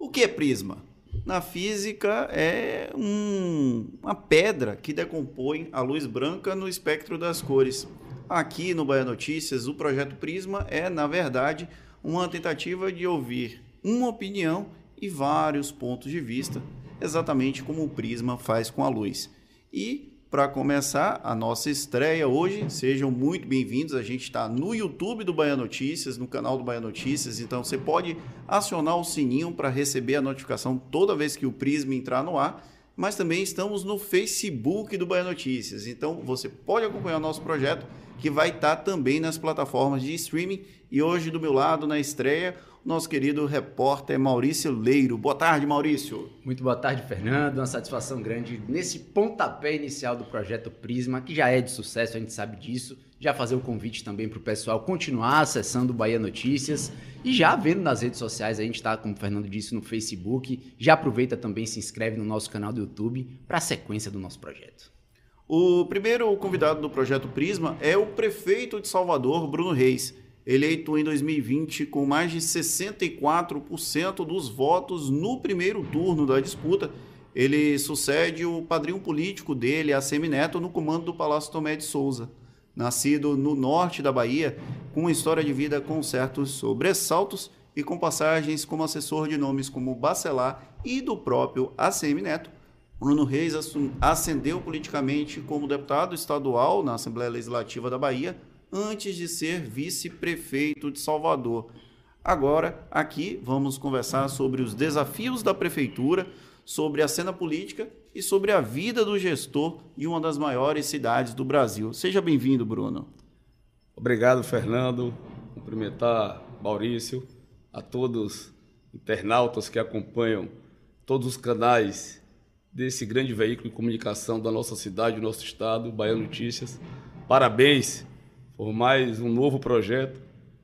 O que é prisma? Na física é um, uma pedra que decompõe a luz branca no espectro das cores. Aqui no Bahia Notícias, o projeto Prisma é, na verdade, uma tentativa de ouvir uma opinião e vários pontos de vista, exatamente como o Prisma faz com a luz. E para começar a nossa estreia hoje. Sejam muito bem-vindos. A gente está no YouTube do Bahia Notícias, no canal do Bahia Notícias, então você pode acionar o sininho para receber a notificação toda vez que o Prisma entrar no ar. Mas também estamos no Facebook do Bahia Notícias, então você pode acompanhar o nosso projeto que vai estar tá também nas plataformas de streaming. E hoje, do meu lado, na estreia, nosso querido repórter Maurício Leiro. Boa tarde, Maurício. Muito boa tarde, Fernando. Uma satisfação grande nesse pontapé inicial do projeto Prisma, que já é de sucesso, a gente sabe disso. Já fazer o convite também para o pessoal continuar acessando o Bahia Notícias e já vendo nas redes sociais. A gente está, como o Fernando disse, no Facebook. Já aproveita também se inscreve no nosso canal do YouTube para a sequência do nosso projeto. O primeiro convidado do projeto Prisma é o prefeito de Salvador, Bruno Reis eleito em 2020 com mais de 64% dos votos no primeiro turno da disputa. Ele sucede o padrinho político dele, a Semineto, no comando do Palácio Tomé de Souza. Nascido no norte da Bahia, com uma história de vida com certos sobressaltos e com passagens como assessor de nomes como Bacelar e do próprio ACM Neto, Bruno Reis ascendeu politicamente como deputado estadual na Assembleia Legislativa da Bahia antes de ser vice-prefeito de Salvador. Agora, aqui vamos conversar sobre os desafios da prefeitura, sobre a cena política e sobre a vida do gestor em uma das maiores cidades do Brasil. Seja bem-vindo, Bruno. Obrigado, Fernando. Cumprimentar Maurício, a todos internautas que acompanham todos os canais desse grande veículo de comunicação da nossa cidade, do nosso estado, Bahia Notícias. Parabéns por mais um novo projeto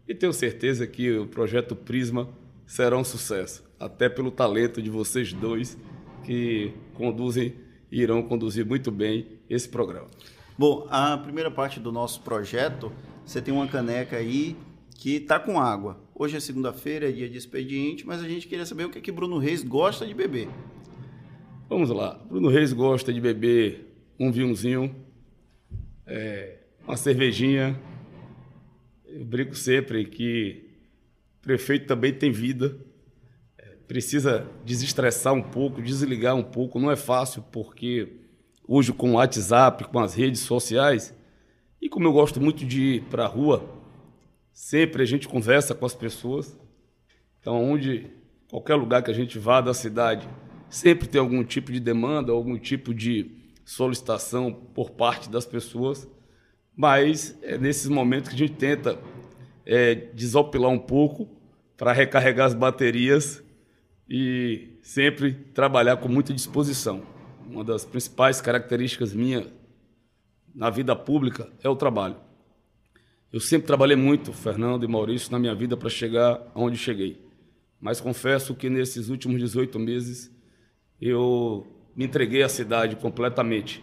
e tenho certeza que o projeto Prisma será um sucesso, até pelo talento de vocês dois que conduzem e irão conduzir muito bem esse programa. Bom, a primeira parte do nosso projeto, você tem uma caneca aí que está com água. Hoje é segunda-feira, é dia de expediente, mas a gente queria saber o que, é que Bruno Reis gosta de beber. Vamos lá. Bruno Reis gosta de beber um vinhozinho, é, uma cervejinha. Eu brinco sempre que prefeito também tem vida. É, precisa desestressar um pouco, desligar um pouco. Não é fácil, porque hoje com o WhatsApp, com as redes sociais, e como eu gosto muito de ir para a rua, sempre a gente conversa com as pessoas. Então, onde qualquer lugar que a gente vá da cidade, sempre tem algum tipo de demanda, algum tipo de solicitação por parte das pessoas mas é nesses momentos que a gente tenta é, desopilar um pouco para recarregar as baterias e sempre trabalhar com muita disposição. Uma das principais características minha na vida pública é o trabalho. Eu sempre trabalhei muito, Fernando e Maurício, na minha vida para chegar aonde cheguei. Mas confesso que nesses últimos 18 meses eu me entreguei à cidade completamente.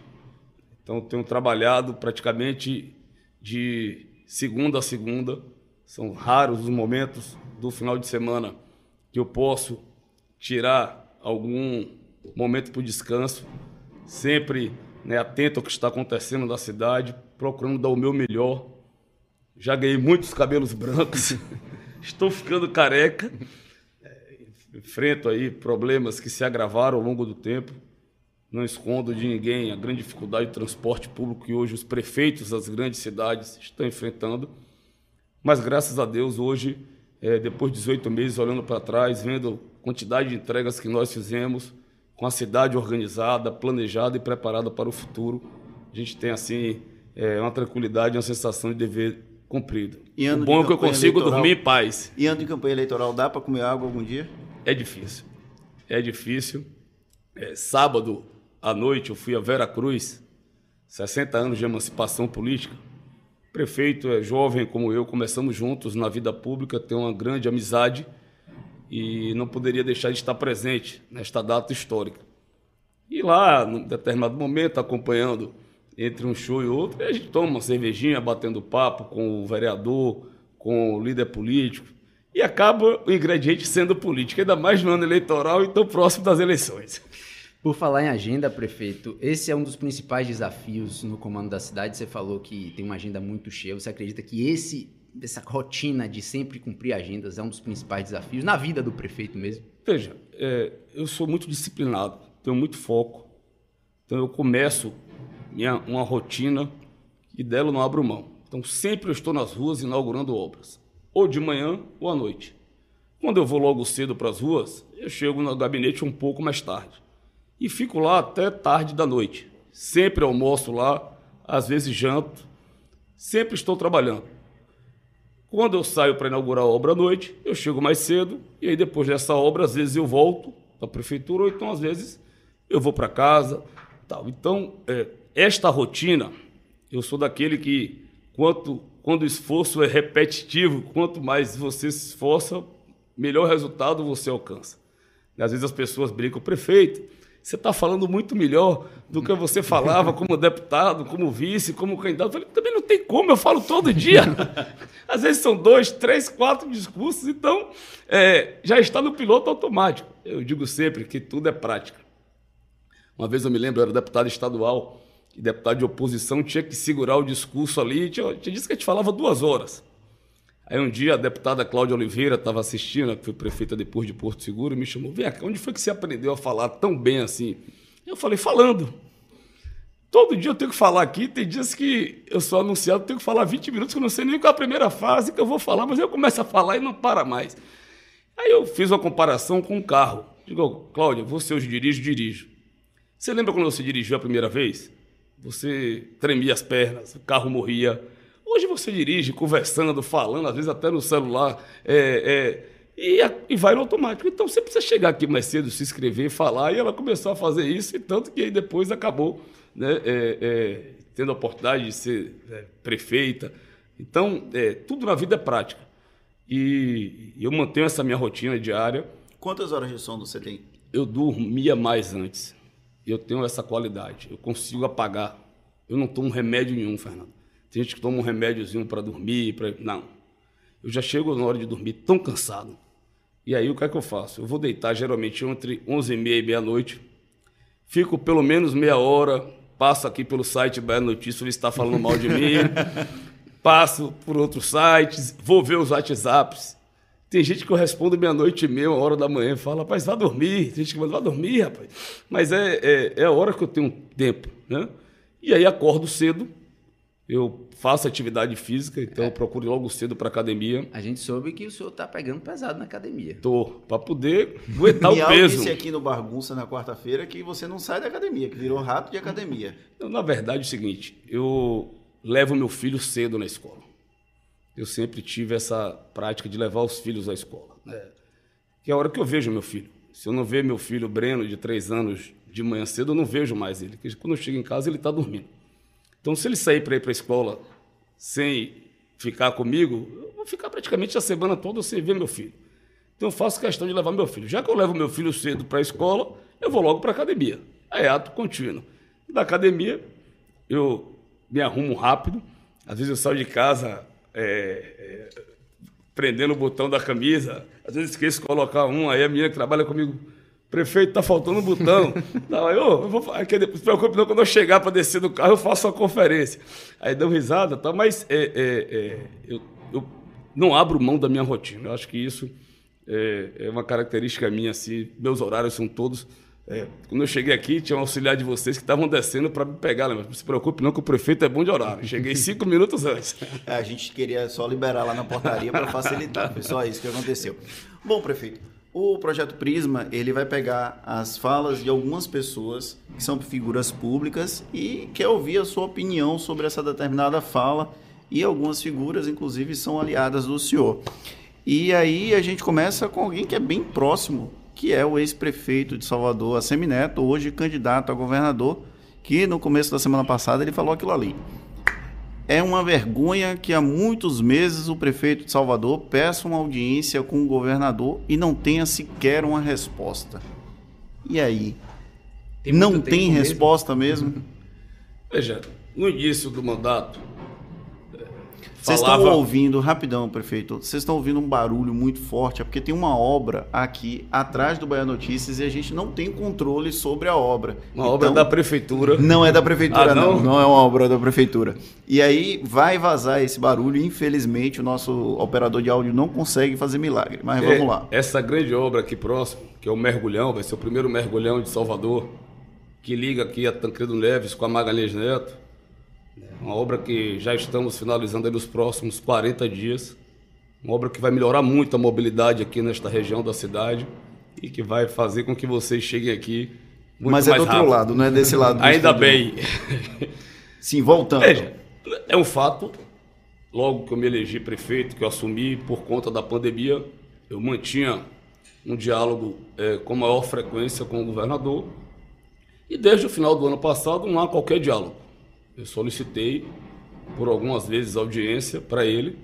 Então, tenho trabalhado praticamente de segunda a segunda. São raros os momentos do final de semana que eu posso tirar algum momento para o descanso, sempre né, atento ao que está acontecendo na cidade, procurando dar o meu melhor. Já ganhei muitos cabelos brancos, estou ficando careca. É, enfrento aí problemas que se agravaram ao longo do tempo não escondo de ninguém a grande dificuldade de transporte público que hoje os prefeitos das grandes cidades estão enfrentando. Mas graças a Deus, hoje, é, depois de 18 meses olhando para trás, vendo a quantidade de entregas que nós fizemos, com a cidade organizada, planejada e preparada para o futuro, a gente tem assim é, uma tranquilidade, uma sensação de dever cumprido. E o bom é que eu consigo eleitoral, dormir em paz. E ano de campanha eleitoral, dá para comer água algum dia? É difícil. É difícil. É, sábado, à noite eu fui a Vera Cruz, 60 anos de emancipação política. Prefeito é jovem como eu, começamos juntos na vida pública, tem uma grande amizade e não poderia deixar de estar presente nesta data histórica. E lá, num determinado momento, acompanhando entre um show e outro, a gente toma uma cervejinha, batendo papo com o vereador, com o líder político. e acaba o ingrediente sendo político, ainda mais no ano eleitoral e tão próximo das eleições. Por falar em agenda, prefeito, esse é um dos principais desafios no comando da cidade. Você falou que tem uma agenda muito cheia. Você acredita que esse essa rotina de sempre cumprir agendas é um dos principais desafios na vida do prefeito mesmo? Veja, é, eu sou muito disciplinado, tenho muito foco. Então eu começo minha, uma rotina e dela não abro mão. Então sempre eu estou nas ruas inaugurando obras ou de manhã ou à noite. Quando eu vou logo cedo para as ruas, eu chego no gabinete um pouco mais tarde e fico lá até tarde da noite. Sempre almoço lá, às vezes janto, sempre estou trabalhando. Quando eu saio para inaugurar a obra à noite, eu chego mais cedo e aí depois dessa obra, às vezes eu volto para a prefeitura ou então às vezes eu vou para casa, tal. Então, é, esta rotina, eu sou daquele que quanto quando o esforço é repetitivo, quanto mais você se esforça, melhor resultado você alcança. Às vezes as pessoas brincam, prefeito, você está falando muito melhor do que você falava como deputado, como vice, como candidato. Eu falei, também não tem como, eu falo todo dia. Às vezes são dois, três, quatro discursos, então é, já está no piloto automático. Eu digo sempre que tudo é prática. Uma vez eu me lembro, eu era deputado estadual, que deputado de oposição tinha que segurar o discurso ali, tinha, tinha disse que a gente falava duas horas. Aí um dia a deputada Cláudia Oliveira estava assistindo, que foi prefeita depois de Porto Seguro, e me chamou, vem cá, onde foi que você aprendeu a falar tão bem assim? Eu falei, falando. Todo dia eu tenho que falar aqui, tem dias que eu sou anunciado, tenho que falar 20 minutos, que eu não sei nem qual é a primeira fase que eu vou falar, mas eu começo a falar e não para mais. Aí eu fiz uma comparação com um carro. Digo, Cláudia, você hoje dirige, dirijo. Você lembra quando você dirigiu a primeira vez? Você tremia as pernas, o carro morria. Hoje você dirige conversando, falando, às vezes até no celular, é, é, e, e, vai no automático. Então você precisa chegar aqui mais cedo, se inscrever, falar, e ela começou a fazer isso, e tanto que aí depois acabou né, é, é tendo a oportunidade de ser é, prefeita. Então, é, tudo na vida é prática. E eu mantenho essa minha rotina diária. Quantas horas de sono você tem? Eu dormia mais antes eu tenho essa qualidade. Eu consigo apagar. Eu não tomo remédio nenhum, Fernando. Tem gente que toma um remédiozinho para dormir, para não. Eu já chego na hora de dormir tão cansado. E aí o que é que eu faço? Eu vou deitar geralmente entre 11 e meia e meia-noite. Fico pelo menos meia hora, passo aqui pelo site Bahia Notícias, ele está falando mal de mim. passo por outros sites, vou ver os WhatsApps. Tem gente que eu respondo meia-noite e meia, uma hora da manhã, fala, rapaz, vá dormir. Tem gente que manda, vá dormir, rapaz. Mas é, é, é a hora que eu tenho tempo, né? E aí acordo cedo, eu faço atividade física, então é. eu procuro logo cedo para academia. A gente soube que o senhor está pegando pesado na academia. Tô, para poder aguentar o peso. disse aqui no Bagunça na quarta-feira que você não sai da academia, que virou rato de academia. Na verdade é o seguinte, eu levo meu filho cedo na escola eu sempre tive essa prática de levar os filhos à escola. Né? Que é a hora que eu vejo meu filho. Se eu não ver meu filho Breno, de três anos, de manhã cedo, eu não vejo mais ele. Porque quando eu chego em casa, ele está dormindo. Então, se ele sair para ir para a escola sem ficar comigo, eu vou ficar praticamente a semana toda sem ver meu filho. Então, eu faço questão de levar meu filho. Já que eu levo meu filho cedo para a escola, eu vou logo para a academia. É ato contínuo. Da academia, eu me arrumo rápido. Às vezes eu saio de casa é, é, prendendo o botão da camisa. Às vezes esqueço de colocar um, aí a menina que trabalha comigo, prefeito, tá faltando um botão. não, aí eu, eu vou, aqui, não se preocupe não, quando eu chegar para descer do carro, eu faço uma conferência. Aí deu risada, tá? mas é, é, é, eu, eu não abro mão da minha rotina. Eu acho que isso é, é uma característica minha, assim, meus horários são todos é, quando eu cheguei aqui, tinha um auxiliar de vocês que estavam descendo para me pegar, né? mas não se preocupe não que o prefeito é bom de horário. Cheguei cinco minutos antes. É, a gente queria só liberar lá na portaria para facilitar, foi só isso que aconteceu. Bom, prefeito, o projeto Prisma, ele vai pegar as falas de algumas pessoas que são figuras públicas e quer ouvir a sua opinião sobre essa determinada fala e algumas figuras, inclusive, são aliadas do senhor. E aí a gente começa com alguém que é bem próximo que é o ex-prefeito de Salvador, Assemineto, hoje candidato a governador, que no começo da semana passada ele falou aquilo ali. É uma vergonha que há muitos meses o prefeito de Salvador peça uma audiência com o governador e não tenha sequer uma resposta. E aí? Tem não tem resposta mesmo? mesmo? Veja, no início do mandato, Vocês estão ouvindo, rapidão, prefeito, vocês estão ouvindo um barulho muito forte, é porque tem uma obra aqui atrás do Bahia Notícias e a gente não tem controle sobre a obra. Uma então, obra da prefeitura. Não é da prefeitura, ah, não? não. Não é uma obra da prefeitura. E aí vai vazar esse barulho infelizmente o nosso operador de áudio não consegue fazer milagre. Mas é, vamos lá. Essa grande obra aqui próximo, que é o Mergulhão, vai ser o primeiro mergulhão de Salvador, que liga aqui a Tancredo Neves com a Magalhães Neto uma obra que já estamos finalizando nos próximos 40 dias. Uma obra que vai melhorar muito a mobilidade aqui nesta região da cidade e que vai fazer com que vocês cheguem aqui muito Mas é do outro lado, não é desse lado. Ainda bem. Sim, voltando. Veja, é um fato. Logo que eu me elegi prefeito, que eu assumi por conta da pandemia, eu mantinha um diálogo é, com maior frequência com o governador. E desde o final do ano passado não há qualquer diálogo. Eu solicitei por algumas vezes audiência para ele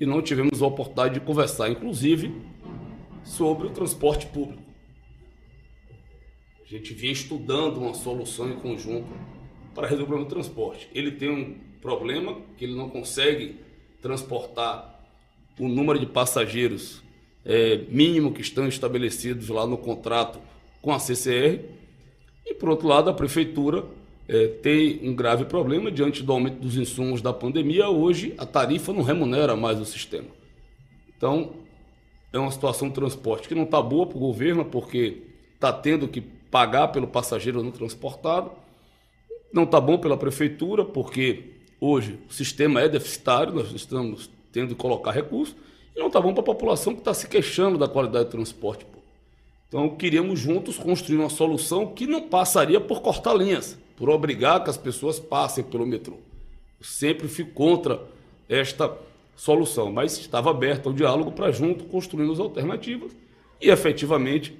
e não tivemos a oportunidade de conversar, inclusive sobre o transporte público. A gente vinha estudando uma solução em conjunto para resolver o problema do transporte. Ele tem um problema que ele não consegue transportar o número de passageiros é, mínimo que estão estabelecidos lá no contrato com a CCR. E, por outro lado, a prefeitura é, tem um grave problema diante do aumento dos insumos da pandemia. Hoje, a tarifa não remunera mais o sistema. Então, é uma situação de transporte que não está boa para o governo, porque está tendo que pagar pelo passageiro não transportado. Não está bom pela prefeitura, porque hoje o sistema é deficitário, nós estamos tendo que colocar recursos. E não está bom para a população que está se queixando da qualidade do transporte. Então, queríamos juntos construir uma solução que não passaria por cortar linhas por obrigar que as pessoas passem pelo metrô. Eu sempre fico contra esta solução, mas estava aberto ao diálogo para junto construir as alternativas e efetivamente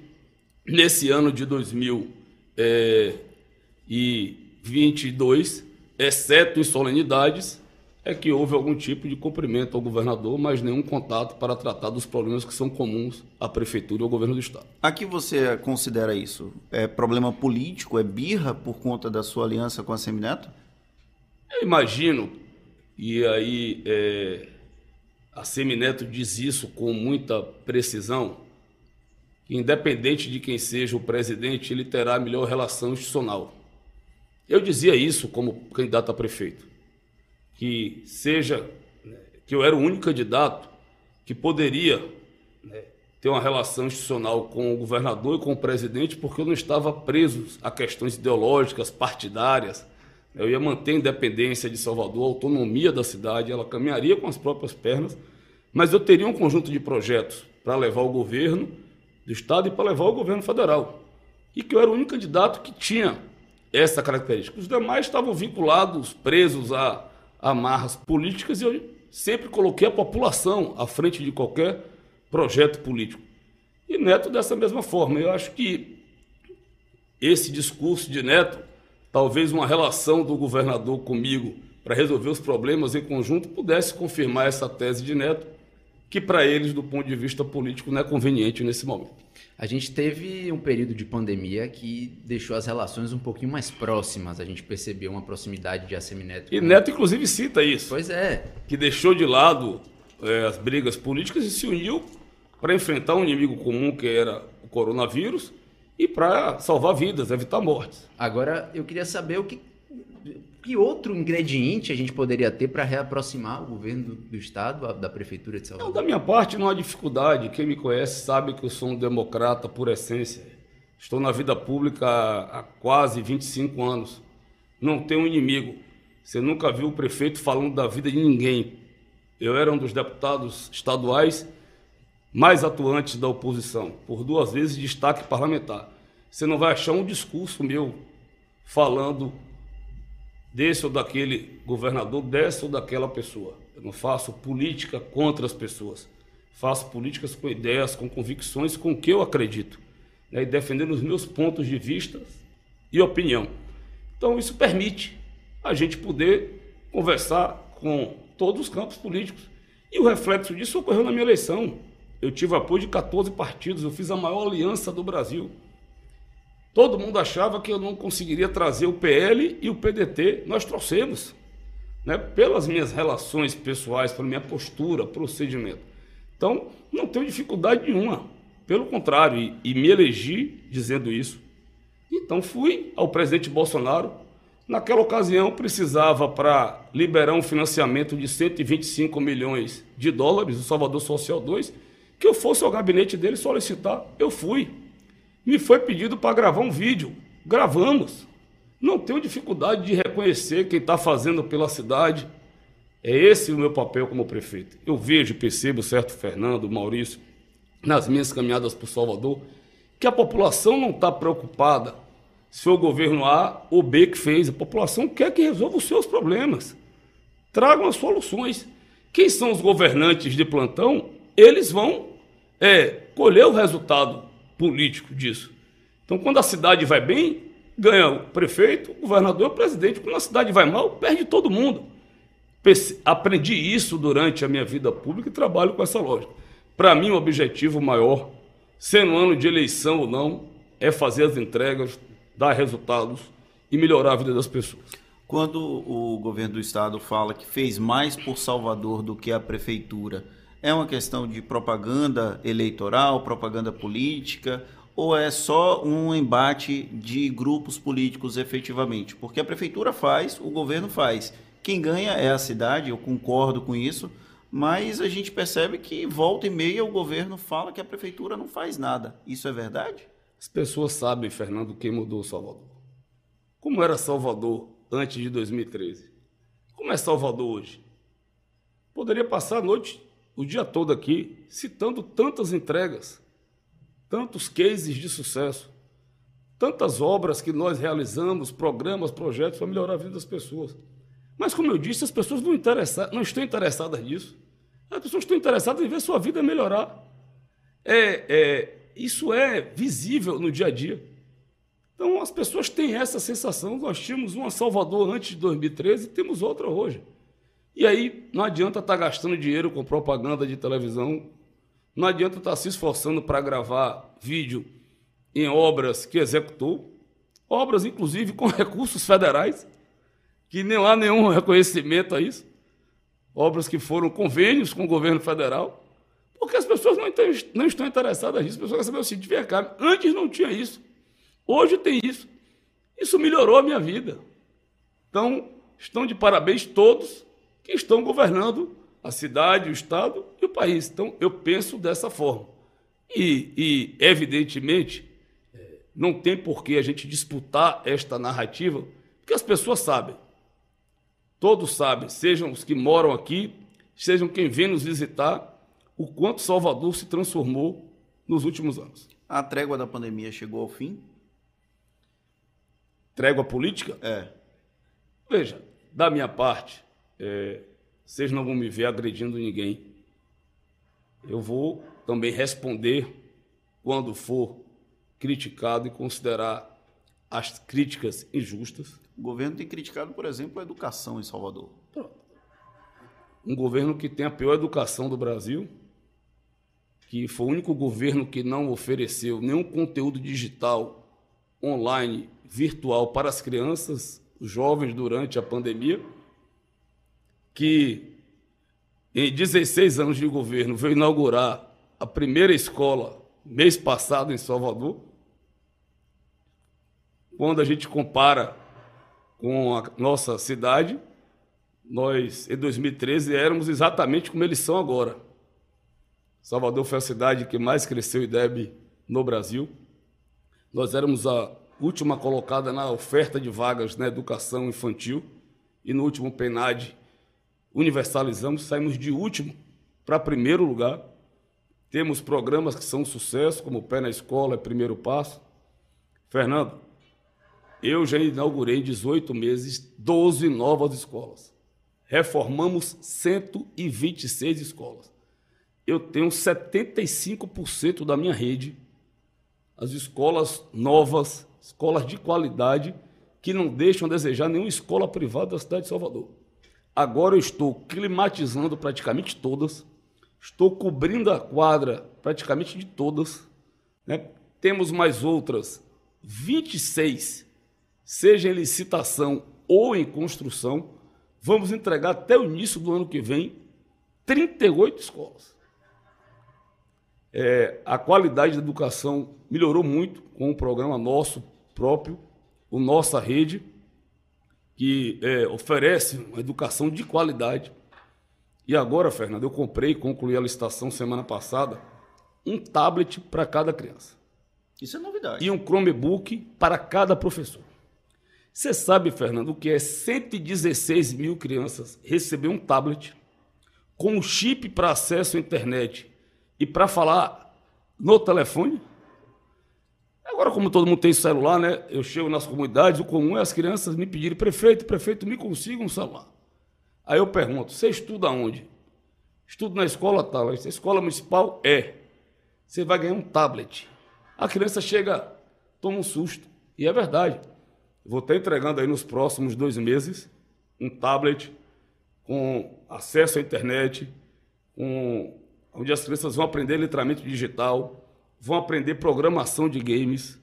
nesse ano de 2022, é, exceto em solenidades, é que houve algum tipo de cumprimento ao governador, mas nenhum contato para tratar dos problemas que são comuns à prefeitura e ao governo do estado. A que você considera isso? É problema político? É birra por conta da sua aliança com a Semineto? Eu imagino, e aí é, a Semineto diz isso com muita precisão, que independente de quem seja o presidente, ele terá a melhor relação institucional. Eu dizia isso como candidato a prefeito que seja né, que eu era o único candidato que poderia né, ter uma relação institucional com o governador e com o presidente, porque eu não estava preso a questões ideológicas, partidárias. Eu ia manter a independência de Salvador, a autonomia da cidade, ela caminharia com as próprias pernas, mas eu teria um conjunto de projetos para levar o governo do Estado e para levar o governo federal. E que eu era o único candidato que tinha essa característica. Os demais estavam vinculados, presos a amarras políticas e eu sempre coloquei a população à frente de qualquer projeto político. E Neto dessa mesma forma. Eu acho que esse discurso de Neto, talvez uma relação do governador comigo para resolver os problemas em conjunto, pudesse confirmar essa tese de Neto, que para eles, do ponto de vista político, não é conveniente nesse momento. A gente teve um período de pandemia que deixou as relações um pouquinho mais próximas. A gente percebeu uma proximidade de ACM Neto. E Neto, inclusive, cita isso. Pois é. Que deixou de lado é, as brigas políticas e se uniu para enfrentar um inimigo comum que era o coronavírus e para salvar vidas, evitar mortes. Agora, eu queria saber o que que outro ingrediente a gente poderia ter para reaproximar o governo do, do Estado, da Prefeitura de Salvador? Não, da minha parte, não há dificuldade. Quem me conhece sabe que eu sou um democrata por essência. Estou na vida pública há, quase 25 anos. Não tenho inimigo. Você nunca viu o prefeito falando da vida de ninguém. Eu era um dos deputados estaduais mais atuantes da oposição, por duas vezes destaque parlamentar. Você não vai achar um discurso meu falando desse ou daquele governador, dessa ou daquela pessoa. Eu não faço política contra as pessoas. Faço políticas com ideias, com convicções, com o que eu acredito. Né, e defendendo os meus pontos de vista e opinião. Então, isso permite a gente poder conversar com todos os campos políticos. E o reflexo disso ocorreu na minha eleição. Eu tive apoio de 14 partidos, eu fiz a maior aliança do Brasil. Todo mundo achava que eu não conseguiria trazer o PL e o PDT. Nós trouxemos. né, pelas minhas relações pessoais, pela minha postura, procedimento. Então, não tenho dificuldade nenhuma. Pelo contrário, e, e me elegi dizendo isso. Então, fui ao presidente Bolsonaro. Naquela ocasião, precisava para liberar um financiamento de 125 milhões de dólares, o Salvador Social 2, que eu fosse ao gabinete dele solicitar. Eu fui. Me foi pedido para gravar um vídeo. Gravamos. Não tenho dificuldade de reconhecer quem está fazendo pela cidade. É esse o meu papel como prefeito. Eu vejo percebo, certo, Fernando, Maurício, nas minhas caminhadas por Salvador, que a população não está preocupada se o governo A ou B que fez. A população quer que resolva os seus problemas. Tragam as soluções. Quem são os governantes de plantão? Eles vão é, colher o resultado político disso. Então, quando a cidade vai bem, ganha o prefeito, o governador e o presidente. Quando a cidade vai mal, perde todo mundo. Aprendi isso durante a minha vida pública e trabalho com essa lógica. Para mim, o objetivo maior, sendo ano de eleição ou não, é fazer as entregas, dar resultados e melhorar a vida das pessoas. Quando o governo do estado fala que fez mais por Salvador do que a prefeitura, é uma questão de propaganda eleitoral, propaganda política, ou é só um embate de grupos políticos efetivamente? Porque a prefeitura faz, o governo faz. Quem ganha é a cidade, eu concordo com isso, mas a gente percebe que volta e meia o governo fala que a prefeitura não faz nada. Isso é verdade? As pessoas sabem, Fernando, quem mudou Salvador. Como era Salvador antes de 2013? Como é Salvador hoje? Poderia passar a noite, o dia todo aqui, citando tantas entregas tantos cases de sucesso, tantas obras que nós realizamos, programas, projetos para melhorar a vida das pessoas. Mas, como eu disse, as pessoas não, não estão interessadas nisso. As pessoas estão interessadas em ver sua vida melhorar. É, é, isso é visível no dia a dia. Então, as pessoas têm essa sensação. Nós tínhamos uma Salvador antes de 2013 e temos outra hoje. E aí, não adianta estar gastando dinheiro com propaganda de televisão, não adianta estar se esforçando para gravar vídeo em obras que executou, obras inclusive com recursos federais, que não há nenhum reconhecimento a isso, obras que foram convênios com o governo federal, porque as pessoas não, não estão interessadas nisso, as pessoas querem saber o seguinte, vem cá, antes não tinha isso, hoje tem isso, isso melhorou a minha vida. Então, estão de parabéns todos que estão governando a cidade, o Estado e o país. Então, eu penso dessa forma. E, e evidentemente, não tem por que a gente disputar esta narrativa, porque as pessoas sabem. Todos sabem, sejam os que moram aqui, sejam quem vem nos visitar, o quanto Salvador se transformou nos últimos anos. A trégua da pandemia chegou ao fim? Trégua política? É. Veja, da minha parte, é, vocês não vão me ver agredindo ninguém. Eu vou também responder quando for criticado e considerar as críticas injustas. O governo tem criticado, por exemplo, a educação em Salvador. Um governo que tem a pior educação do Brasil, que foi o único governo que não ofereceu nenhum conteúdo digital online, virtual para as crianças, os jovens durante a pandemia que em 16 anos de governo veio inaugurar a primeira escola mês passado em Salvador. Quando a gente compara com a nossa cidade, nós em 2013 éramos exatamente como eles são agora. Salvador foi a cidade que mais cresceu IDEB no Brasil. Nós éramos a última colocada na oferta de vagas na educação infantil e no último PENAD universalizamos, saímos de último para primeiro lugar. Temos programas que são um sucesso, como Pé na Escola, é Primeiro Passo. Fernando, eu já inaugurei em 18 meses 12 novas escolas. Reformamos 126 escolas. Eu tenho 75% da minha rede, as escolas novas, escolas de qualidade, que não deixam a desejar nenhuma escola privada da cidade de Salvador. Agora eu estou climatizando praticamente todas, estou cobrindo a quadra praticamente de todas. Né? Temos mais outras 26, seja em licitação ou em construção. vamos entregar até o início do ano que vem 38 escolas. É, a qualidade da educação melhorou muito com o programa nosso próprio, o Nossa Rede, que é, oferece uma educação de qualidade. E agora, Fernando, eu comprei, concluí a licitação semana passada, um tablet para cada criança. Isso é novidade. E um Chromebook para cada professor. Você sabe, Fernando, o que é 116 mil crianças receber um tablet com um chip para acesso à internet e para falar no telefone? Agora, como todo mundo tem celular, né? Eu chego nas comunidades, o comum é as crianças me pedirem, prefeito, prefeito, me consiga um celular. Aí eu pergunto, você estuda onde? Estudo na escola tal. A escola municipal é. Você vai ganhar um tablet. A criança chega, toma um susto. E é verdade. Vou estar entregando aí nos próximos dois meses um tablet com acesso à internet, com, onde as crianças vão aprender letramento digital, vão aprender programação de games.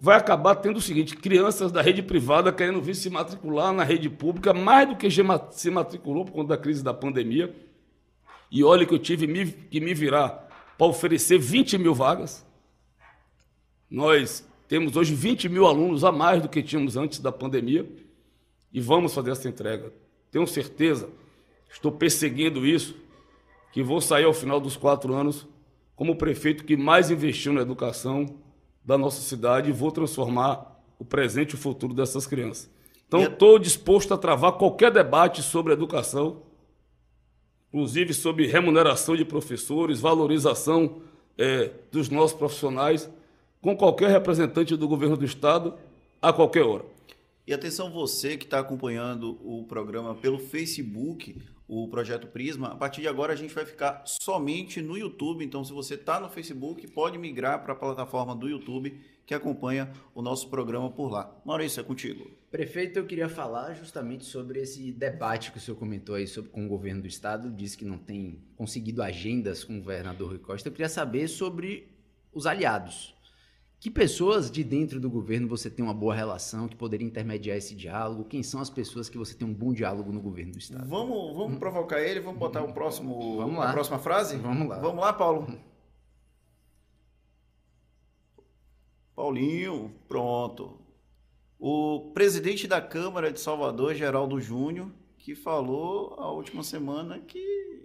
Vai acabar tendo o seguinte: crianças da rede privada querendo vir se matricular na rede pública, mais do que se matriculou por conta da crise da pandemia. E olha que eu tive que me virar para oferecer 20 mil vagas. Nós temos hoje 20 mil alunos a mais do que tínhamos antes da pandemia e vamos fazer essa entrega. Tenho certeza, estou perseguindo isso, que vou sair ao final dos quatro anos como o prefeito que mais investiu na educação da nossa cidade e vou transformar o presente e o futuro dessas crianças. Então, estou disposto a travar qualquer debate sobre educação, inclusive sobre remuneração de professores, valorização é, dos nossos profissionais com qualquer representante do governo do estado a qualquer hora. E atenção você que está acompanhando o programa pelo Facebook, o Projeto Prisma, a partir de agora a gente vai ficar somente no YouTube. Então, se você está no Facebook, pode migrar para a plataforma do YouTube que acompanha o nosso programa por lá. Maurício, é contigo. Prefeito, eu queria falar justamente sobre esse debate que o senhor comentou aí sobre, com o governo do estado, disse que não tem conseguido agendas com o governador Rui Costa. Eu queria saber sobre os aliados. Que pessoas de dentro do governo você tem uma boa relação, que poderia intermediar esse diálogo? Quem são as pessoas que você tem um bom diálogo no governo do Estado? Vamos, vamos provocar ele, vamos botar o próximo, vamos lá. a próxima frase? Vamos lá. Vamos lá, Paulo. Paulinho, pronto. O presidente da Câmara de Salvador, Geraldo Júnior, que falou a última semana que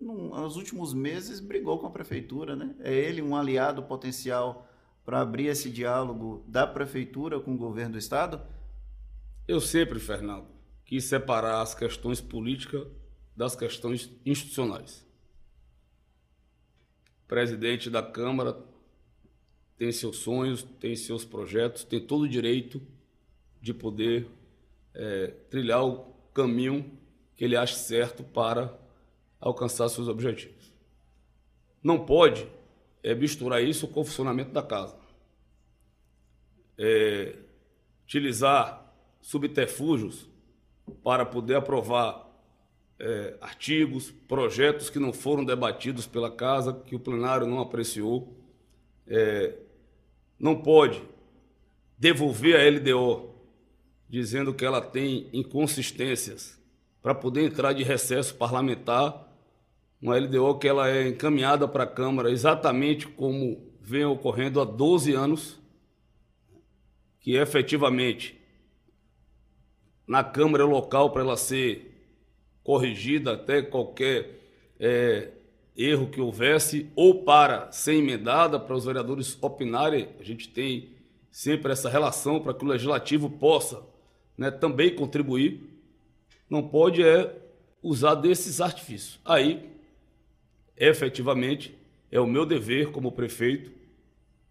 nos últimos meses brigou com a prefeitura, né? É ele um aliado potencial para abrir esse diálogo da prefeitura com o governo do estado? Eu sempre, Fernando, quis separar as questões políticas das questões institucionais. O presidente da Câmara tem seus sonhos, tem seus projetos, tem todo o direito de poder é, trilhar o caminho que ele acha certo para alcançar seus objetivos. Não pode é misturar isso com o funcionamento da casa. É, utilizar subterfúgios para poder aprovar é, artigos, projetos que não foram debatidos pela casa, que o plenário não apreciou. É, não pode devolver a LDO dizendo que ela tem inconsistências para poder entrar de recesso parlamentar uma LDO que ela é encaminhada para a Câmara exatamente como vem ocorrendo há 12 anos, que efetivamente na Câmara local para ela ser corrigida até qualquer é, erro que houvesse, ou para ser emendada para os vereadores opinarem, a gente tem sempre essa relação para que o legislativo possa né, também contribuir, não pode é usar desses artifícios. Aí efetivamente é o meu dever como prefeito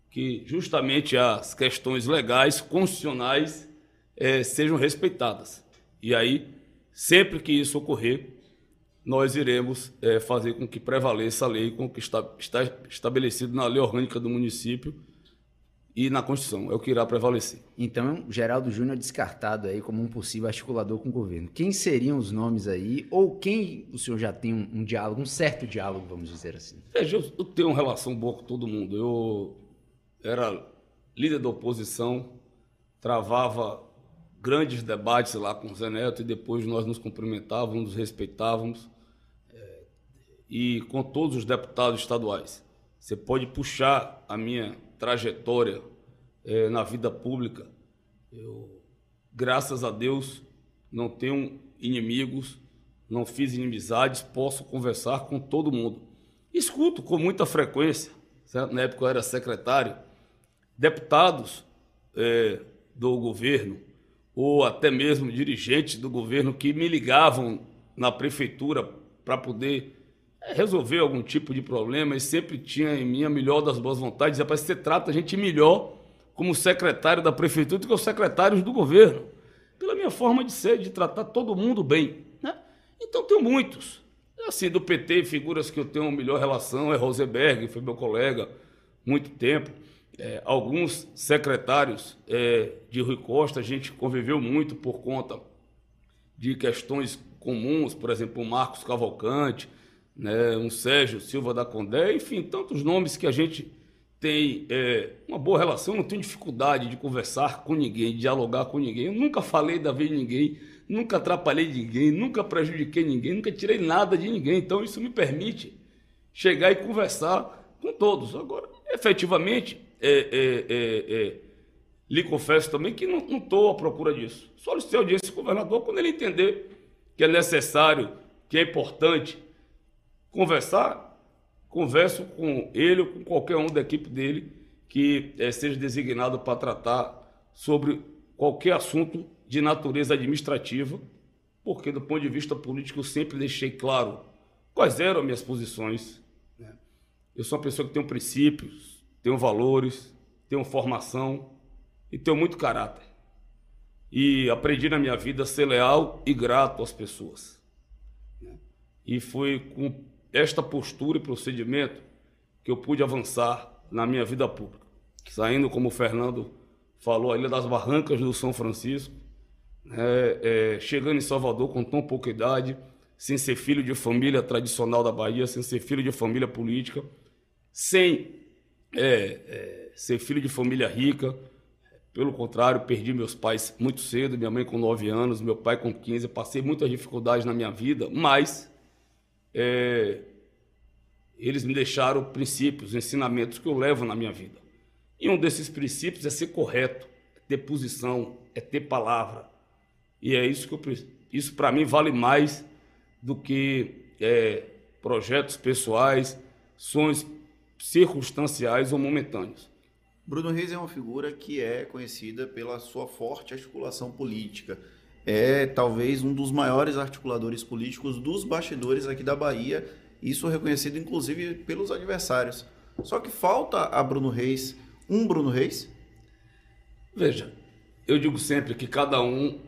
que justamente as questões legais, constitucionais, é, sejam respeitadas. E aí, sempre que isso ocorrer, nós iremos é, fazer com que prevaleça a lei com que está, está estabelecido na lei orgânica do município e na Constituição, é o que irá prevalecer. Então, Geraldo Júnior descartado aí como um possível articulador com o governo. Quem seriam os nomes aí, ou quem o senhor já tem um, um diálogo, um certo diálogo, vamos dizer assim? Veja, eu, eu tenho uma relação boa com todo mundo. Eu era líder da oposição, travava grandes debates lá com o Zé Neto e depois nós nos cumprimentávamos, nos respeitávamos é, e com todos os deputados estaduais. Você pode puxar a minha trajetória é, na vida pública. Eu, graças a Deus, não tenho inimigos, não fiz inimizades, posso conversar com todo mundo. Escuto com muita frequência, certo? na época eu era secretário, deputados é, do governo, ou até mesmo dirigentes do governo que me ligavam na prefeitura para poder resolver algum tipo de problema e sempre tinha em mim a melhor das boas vontades. Dizia, você trata a gente melhor como secretário da prefeitura do que os secretários do governo. Pela minha forma de ser, de tratar todo mundo bem. Né? Então tenho muitos. Assim, do PT, figuras que eu tenho uma melhor relação, é Rosenberg, foi meu colega muito tempo é, alguns secretários é, de Rui Costa, a gente conviveu muito por conta de questões comuns, por exemplo, o Marcos Cavalcante, né, um Sérgio Silva da Condé, enfim, tantos nomes que a gente tem é, uma boa relação, não tenho dificuldade de conversar com ninguém, de dialogar com ninguém. Eu nunca falei da vez de ninguém, nunca atrapalhei ninguém, nunca prejudiquei ninguém, nunca tirei nada de ninguém. Então isso me permite chegar e conversar com todos. Agora, efetivamente, é, é, é, é, lhe confesso também que não estou à procura disso. Solicitei audiência com o governador quando ele entender que é necessário, que é importante conversar, converso com ele ou com qualquer um da equipe dele que é, seja designado para tratar sobre qualquer assunto de natureza administrativa, porque do ponto de vista político eu sempre deixei claro quais eram minhas posições. Né? Eu sou uma pessoa que tem princípios, tenho valores, tenho formação e tenho muito caráter. E aprendi na minha vida a ser leal e grato às pessoas. E foi com esta postura e procedimento que eu pude avançar na minha vida pública. Saindo, como o Fernando falou, ali das barrancas do São Francisco, é, é, chegando em Salvador com tão pouca idade, sem ser filho de família tradicional da Bahia, sem ser filho de família política, sem é, é, ser filho de família rica. Pelo contrário, perdi meus pais muito cedo, minha mãe com 9 anos, meu pai com 15. Passei muitas dificuldades na minha vida, mas é, eles me deixaram princípios, ensinamentos que eu levo na minha vida. E um desses princípios é ser correto, é ter posição, é ter palavra. E é isso que eu Isso para mim vale mais do que é, projetos pessoais, sonhos circunstanciais ou momentâneos. Bruno Reis é uma figura que é conhecida pela sua forte articulação política. É talvez um dos maiores articuladores políticos dos bastidores aqui da Bahia, isso reconhecido inclusive pelos adversários. Só que falta a Bruno Reis um Bruno Reis? Veja, eu digo sempre que cada um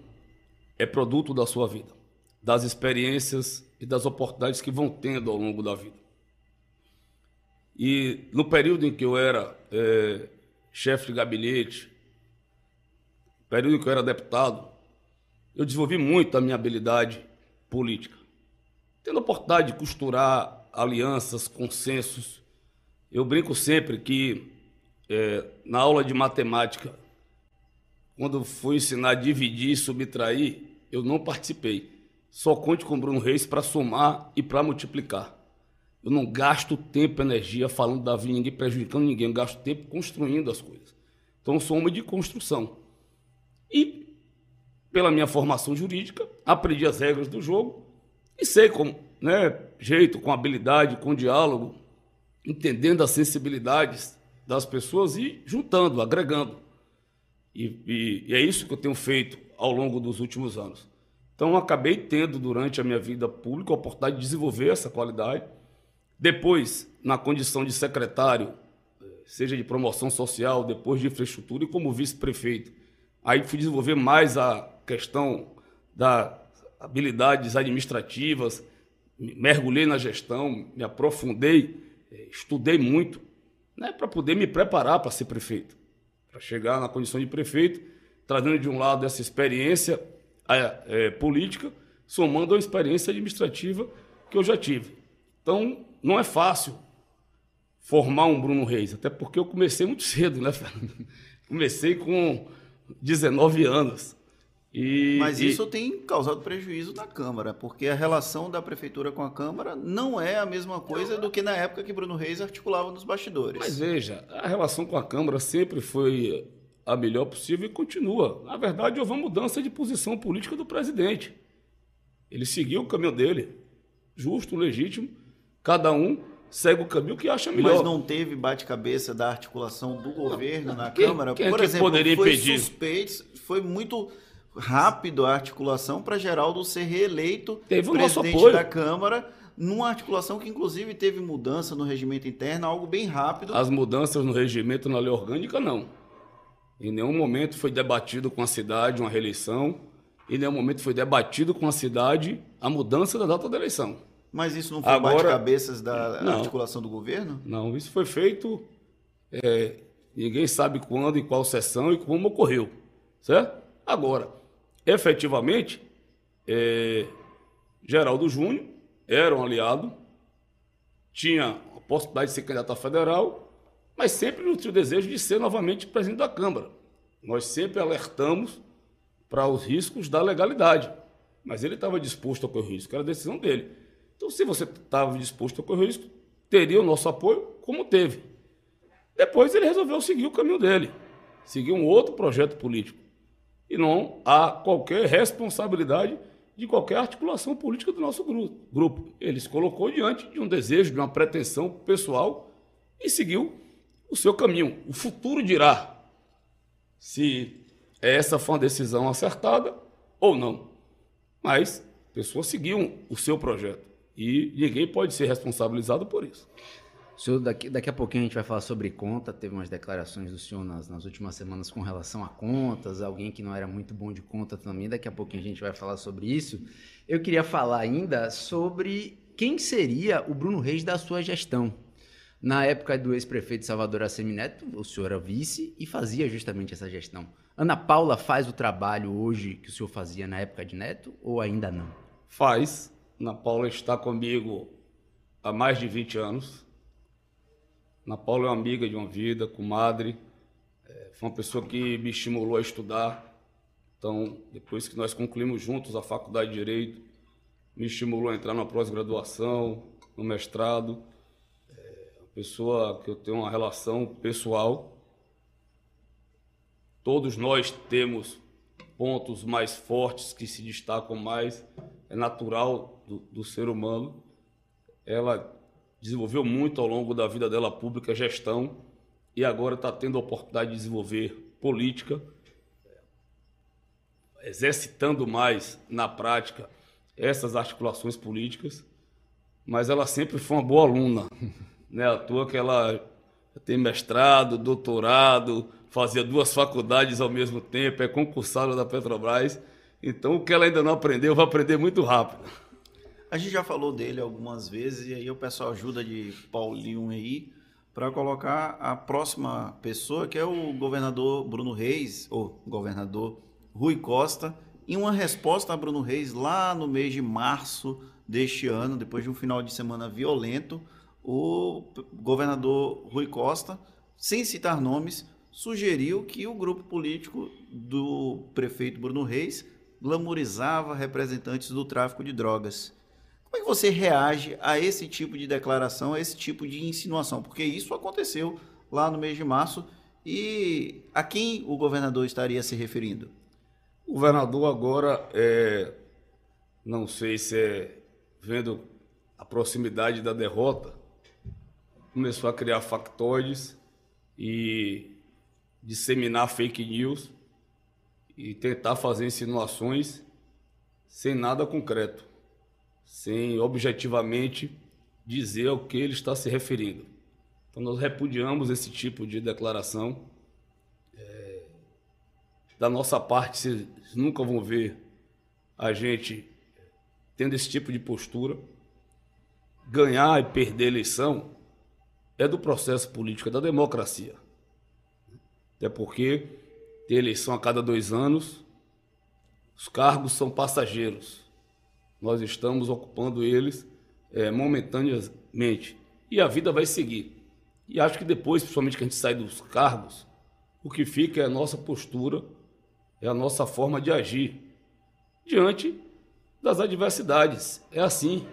é produto da sua vida, das experiências e das oportunidades que vão tendo ao longo da vida. E no período em que eu era é, chefe de gabinete, período em que eu era deputado, eu desenvolvi muito a minha habilidade política. Tendo a oportunidade de costurar alianças, consensos, eu brinco sempre que é, na aula de matemática, quando fui ensinar a dividir e subtrair, eu não participei. Só conte com Bruno Reis para somar e para multiplicar. Eu não gasto tempo e energia falando da vida, ninguém prejudicando ninguém. Eu gasto tempo construindo as coisas. Então, eu sou homem de construção. E, pela minha formação jurídica, aprendi as regras do jogo e sei com né, jeito, com habilidade, com diálogo, entendendo as sensibilidades das pessoas e juntando, agregando. E, e, e é isso que eu tenho feito ao longo dos últimos anos. Então, acabei tendo, durante a minha vida pública, a oportunidade de desenvolver essa qualidade depois, na condição de secretário, seja de promoção social, depois de infraestrutura e como vice-prefeito. Aí fui desenvolver mais a questão das habilidades administrativas, mergulhei na gestão, me aprofundei, eh, estudei muito, né, para poder me preparar para ser prefeito, para chegar na condição de prefeito, trazendo de um lado essa experiência é, é, política, somando a experiência administrativa que eu já tive. Então, não é fácil formar um Bruno Reis, até porque eu comecei muito cedo, né, Fernando? Comecei com 19 anos. E, Mas e... isso tem causado prejuízo na Câmara, porque a relação da Prefeitura com a Câmara não é a mesma coisa do que na época que Bruno Reis articulava nos bastidores. Mas veja, a relação com a Câmara sempre foi a melhor possível e continua. Na verdade, houve uma mudança de posição política do presidente. Ele seguiu o caminho dele, justo, legítimo, cada um segue o caminho que acha melhor. Mas não teve bate-cabeça da articulação do governo na quem, Câmara? Quem é Por é exemplo, poderia foi impedir? suspeito, foi muito rápido a articulação para Geraldo ser reeleito teve presidente da Câmara, numa articulação que inclusive teve mudança no regimento interno, algo bem rápido. As mudanças no regimento na lei orgânica não. Em nenhum momento foi debatido com a cidade uma reeleição, em nenhum momento foi debatido com a cidade a mudança da data da eleição. Mas isso não foi Agora, bate-cabeças da não, articulação do governo? Não, isso foi feito. É, ninguém sabe quando e qual sessão e como ocorreu. Certo? Agora, efetivamente, é, Geraldo Júnior era um aliado, tinha a possibilidade de ser candidato a federal, mas sempre nutriu o desejo de ser novamente presidente da Câmara. Nós sempre alertamos para os riscos da legalidade, mas ele estava disposto a correr risco, era decisão dele. Então, se você estava disposto a correr risco, teria o nosso apoio, como teve. Depois ele resolveu seguir o caminho dele, seguir um outro projeto político e não há qualquer responsabilidade de qualquer articulação política do nosso grupo. Ele se colocou diante de um desejo, de uma pretensão pessoal e seguiu o seu caminho. O futuro dirá se essa foi uma decisão acertada ou não. Mas a pessoa seguiu o seu projeto e ninguém pode ser responsabilizado por isso. Senhor, daqui, daqui a pouquinho a gente vai falar sobre conta. Teve umas declarações do senhor nas, nas últimas semanas com relação a contas, alguém que não era muito bom de conta também. Daqui a pouquinho a gente vai falar sobre isso. Eu queria falar ainda sobre quem seria o Bruno Reis da sua gestão. Na época do ex-prefeito Salvador Assemineto, o senhor era vice e fazia justamente essa gestão. Ana Paula faz o trabalho hoje que o senhor fazia na época de Neto ou ainda não? Faz. Ana Paula está comigo há mais de 20 anos Ana Paula é uma amiga de uma vida, comadre, é, foi uma pessoa que me estimulou a estudar. Então, depois que nós concluímos juntos a faculdade de Direito, me estimulou a entrar na pós-graduação, no mestrado. É uma pessoa que eu tenho uma relação pessoal. Todos nós temos pontos mais fortes que se destacam mais. É natural do, do ser humano. Ela desenvolveu muito ao longo da vida dela pública, gestão, e agora está tendo a oportunidade de desenvolver política, exercitando mais na prática essas articulações políticas, mas ela sempre foi uma boa aluna, né? À toa que ela tem mestrado, doutorado, fazia duas faculdades ao mesmo tempo, é concursada da Petrobras, então o que ela ainda não aprendeu, vai aprender muito rápido. A gente já falou dele algumas vezes e aí o pessoal ajuda de Paulinho aí para colocar a próxima pessoa, que é o governador Bruno Reis, ou governador Rui Costa, em uma resposta a Bruno Reis lá no mês de março deste ano, depois de um final de semana violento, o governador Rui Costa, sem citar nomes, sugeriu que o grupo político do prefeito Bruno Reis glamorizava representantes do tráfico de drogas. Como é que você reage a esse tipo de declaração, a esse tipo de insinuação? Porque isso aconteceu lá no mês de março e a quem o governador estaria se referindo? O governador agora, é, não sei se é vendo a proximidade da derrota, começou a criar factoides e disseminar fake news e tentar fazer insinuações sem nada concreto sem objetivamente dizer ao que ele está se referindo. Então, nós repudiamos esse tipo de declaração. É, da nossa parte, vocês nunca vão ver a gente tendo esse tipo de postura. Ganhar e perder a eleição é do processo político, é da democracia. Até porque tem eleição a cada dois anos, os cargos são passageiros nós estamos ocupando eles é, momentaneamente. E a vida vai seguir. E acho que depois, principalmente que a gente sai dos cargos, o que fica é a nossa postura é a nossa forma de agir diante das adversidades. É assim.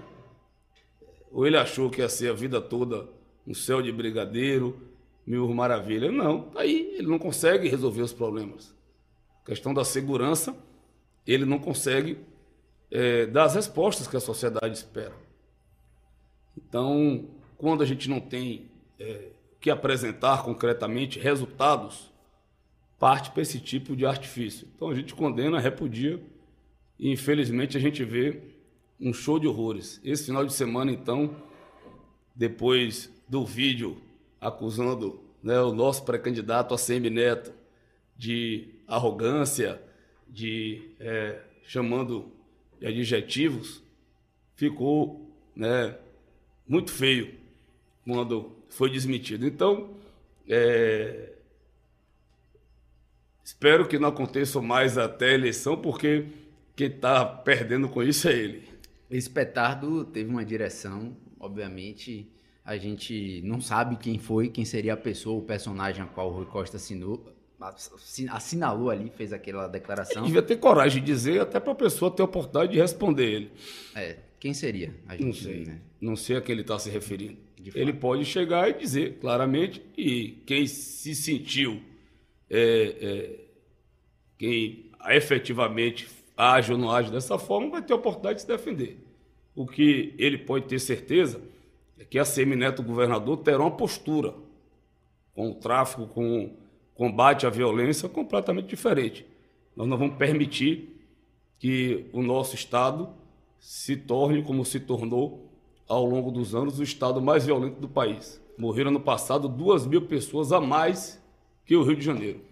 Ou ele achou que ia ser a vida toda um céu de brigadeiro, mil maravilhas. Não, aí ele não consegue resolver os problemas. A questão da segurança, ele não consegue é, dar as respostas que a sociedade espera. Então, quando a gente não tem é, que apresentar concretamente resultados, parte para esse tipo de artifício. Então a gente condena, repudia e infelizmente a gente vê um show de horrores. Esse final de semana, então, depois do vídeo acusando né, o nosso pré-candidato a Neto de arrogância, de é, chamando de adjetivos, ficou né, muito feio quando foi desmentido. Então, é, espero que não aconteça mais até a eleição, porque quem está perdendo com isso é ele. Esse petardo teve uma direção, obviamente a gente não sabe quem foi, quem seria a pessoa, o personagem a qual o Rui Costa assinou, assinalou ali, fez aquela declaração. Ele devia ter coragem de dizer, até para a pessoa ter a oportunidade de responder ele. É, quem seria? Gente, não sei, né? não sei a que ele está se referindo. Ele pode chegar e dizer claramente, e quem se sentiu, é, é, quem efetivamente age ou não age dessa forma, vai ter a oportunidade de se defender. O que ele pode ter certeza é que a Semineto governador terá uma postura com o tráfico, com o combate à violência completamente diferente. Nós não vamos permitir que o nosso Estado se torne, como se tornou ao longo dos anos, o Estado mais violento do país. Morreram no passado duas mil pessoas a mais que o Rio de Janeiro,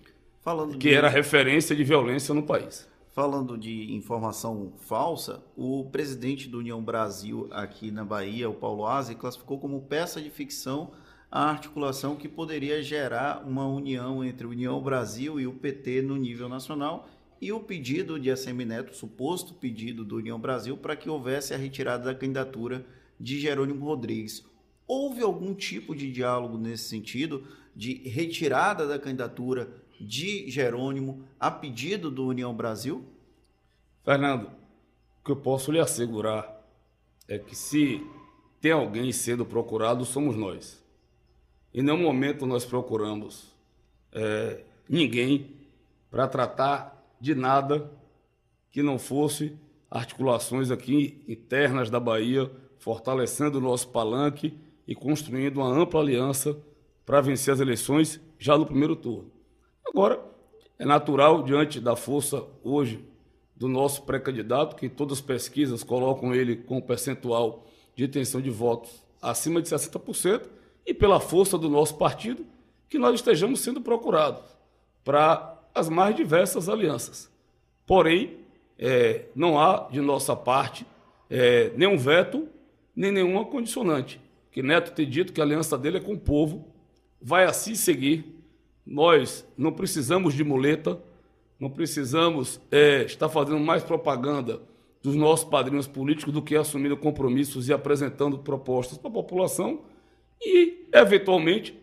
Falando que de... era referência de violência no país. Falando de informação falsa, o presidente do União Brasil aqui na Bahia, o Paulo Aze, classificou como peça de ficção a articulação que poderia gerar uma união entre o União Brasil e o PT no nível nacional e o pedido de Assemineto, suposto pedido do União Brasil, para que houvesse a retirada da candidatura de Jerônimo Rodrigues. Houve algum tipo de diálogo nesse sentido, de retirada da candidatura de Jerônimo a pedido do União Brasil? Fernando, o que eu posso lhe assegurar é que se tem alguém sendo procurado, somos nós. Em nenhum momento nós procuramos é, ninguém para tratar de nada que não fosse articulações aqui internas da Bahia, fortalecendo o nosso palanque e construindo uma ampla aliança para vencer as eleições já no primeiro turno. Agora, é natural, diante da força hoje do nosso pré-candidato, que todas as pesquisas colocam ele com um percentual de intenção de votos acima de 60%, e pela força do nosso partido, que nós estejamos sendo procurados para as mais diversas alianças. Porém, é, não há de nossa parte é, nenhum veto, nem nenhuma condicionante. Que Neto tem dito que a aliança dele é com o povo, vai assim seguir nós não precisamos de muleta, não precisamos é, estar fazendo mais propaganda dos nossos padrinhos políticos do que assumindo compromissos e apresentando propostas para a população e, eventualmente,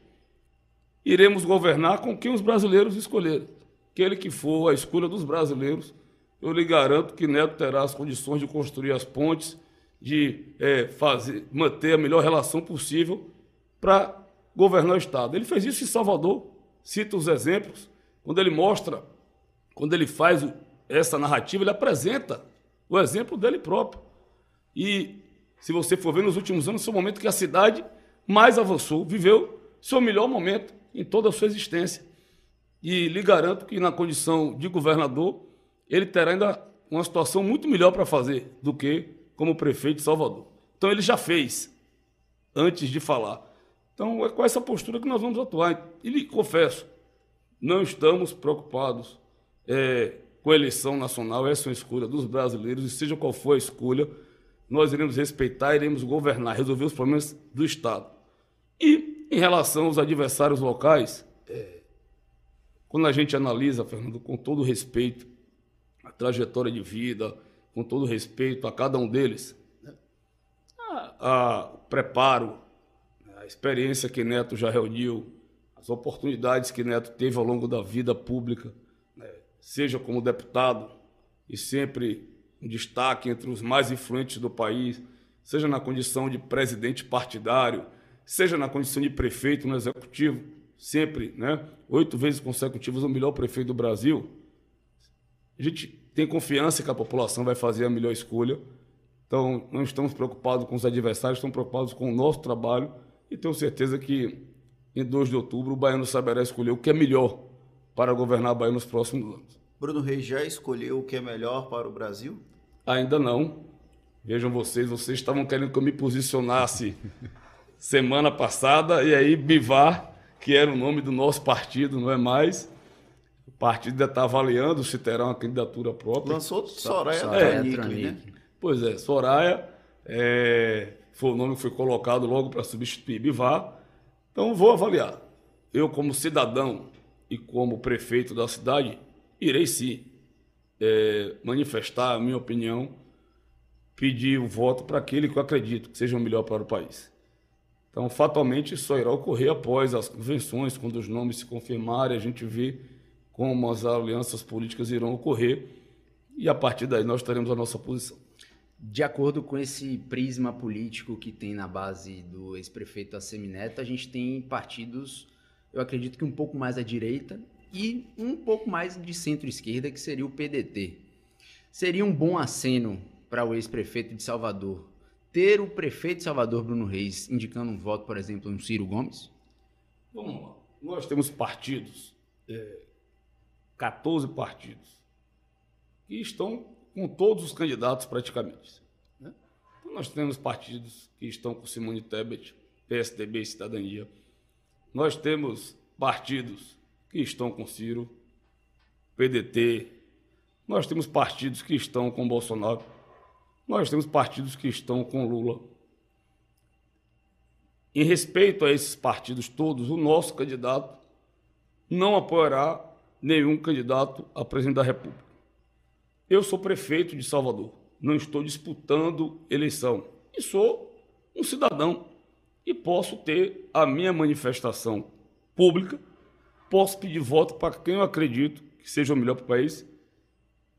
iremos governar com quem os brasileiros escolherem. Aquele que for a escolha dos brasileiros, eu lhe garanto que Neto terá as condições de construir as pontes, de é, fazer, manter a melhor relação possível para governar o Estado. Ele fez isso em Salvador, cita os exemplos, quando ele mostra, quando ele faz essa narrativa, ele apresenta o exemplo dele próprio. E se você for ver nos últimos anos, foi o momento que a cidade mais avançou, viveu seu melhor momento em toda a sua existência. E lhe garanto que na condição de governador, ele terá ainda uma situação muito melhor para fazer do que como prefeito de Salvador. Então ele já fez antes de falar. Então, é com essa postura que nós vamos atuar. E lhe confesso, não estamos preocupados é, com a eleição nacional, essa é uma escolha dos brasileiros, e seja qual for a escolha, nós iremos respeitar, iremos governar, resolver os problemas do Estado. E, em relação aos adversários locais, é, quando a gente analisa, Fernando, com todo respeito, a trajetória de vida, com todo respeito a cada um deles, né, a preparo, a experiência que Neto já reuniu, as oportunidades que Neto teve ao longo da vida pública, né, seja como deputado e sempre um destaque entre os mais influentes do país, seja na condição de presidente partidário, seja na condição de prefeito no executivo, sempre, né? Oito vezes consecutivas o melhor prefeito do Brasil. A gente tem confiança que a população vai fazer a melhor escolha. Então, não estamos preocupados com os adversários, estamos preocupados com o nosso trabalho e tenho certeza que em 2 de outubro o baiano saberá escolher o que é melhor para governar a Bahia nos próximos anos. Bruno Reis já escolheu o que é melhor para o Brasil? Ainda não. Vejam vocês, vocês estavam querendo que eu me posicionasse semana passada e aí Bivar, que era o nome do nosso partido, não é mais. O partido ainda está avaliando se terá uma candidatura própria. Lançou Soraya, Soraya Tronic, Tronic. né? Pois é, Soraya é, foi o nome que foi colocado logo para substituir Bivar. Então vou avaliar. Eu, como cidadão e como prefeito da cidade, irei sim é, manifestar a minha opinião, pedir o voto para aquele que eu acredito que seja o melhor para o país. Então, fatalmente, isso irá ocorrer após as convenções, quando os nomes se confirmarem, a gente vê como as alianças políticas irão ocorrer e a partir daí nós teremos a nossa posição. De acordo com esse prisma político que tem na base do ex-prefeito Assemineto, a gente tem partidos, eu acredito que um pouco mais à direita e um pouco mais de centro-esquerda, que seria o PDT. Seria um bom aceno para o ex-prefeito de Salvador ter o prefeito de Salvador, Bruno Reis, indicando um voto, por exemplo, em Ciro Gomes? Vamos lá. Nós temos partidos, é, 14 partidos, que estão com todos os candidatos praticamente. né? Então, nós temos partidos que estão com Simone Tebet, PSDB e Cidadania. Nós temos partidos que estão com Ciro, PDT. Nós temos partidos que estão com Bolsonaro. Nós temos partidos que estão com Lula. Em respeito a esses partidos todos, o nosso candidato não apoiará nenhum candidato a presidente da República. Eu sou prefeito de Salvador, não estou disputando eleição. E sou um cidadão. E posso ter a minha manifestação pública, posso pedir voto para quem eu acredito que seja o melhor para o país,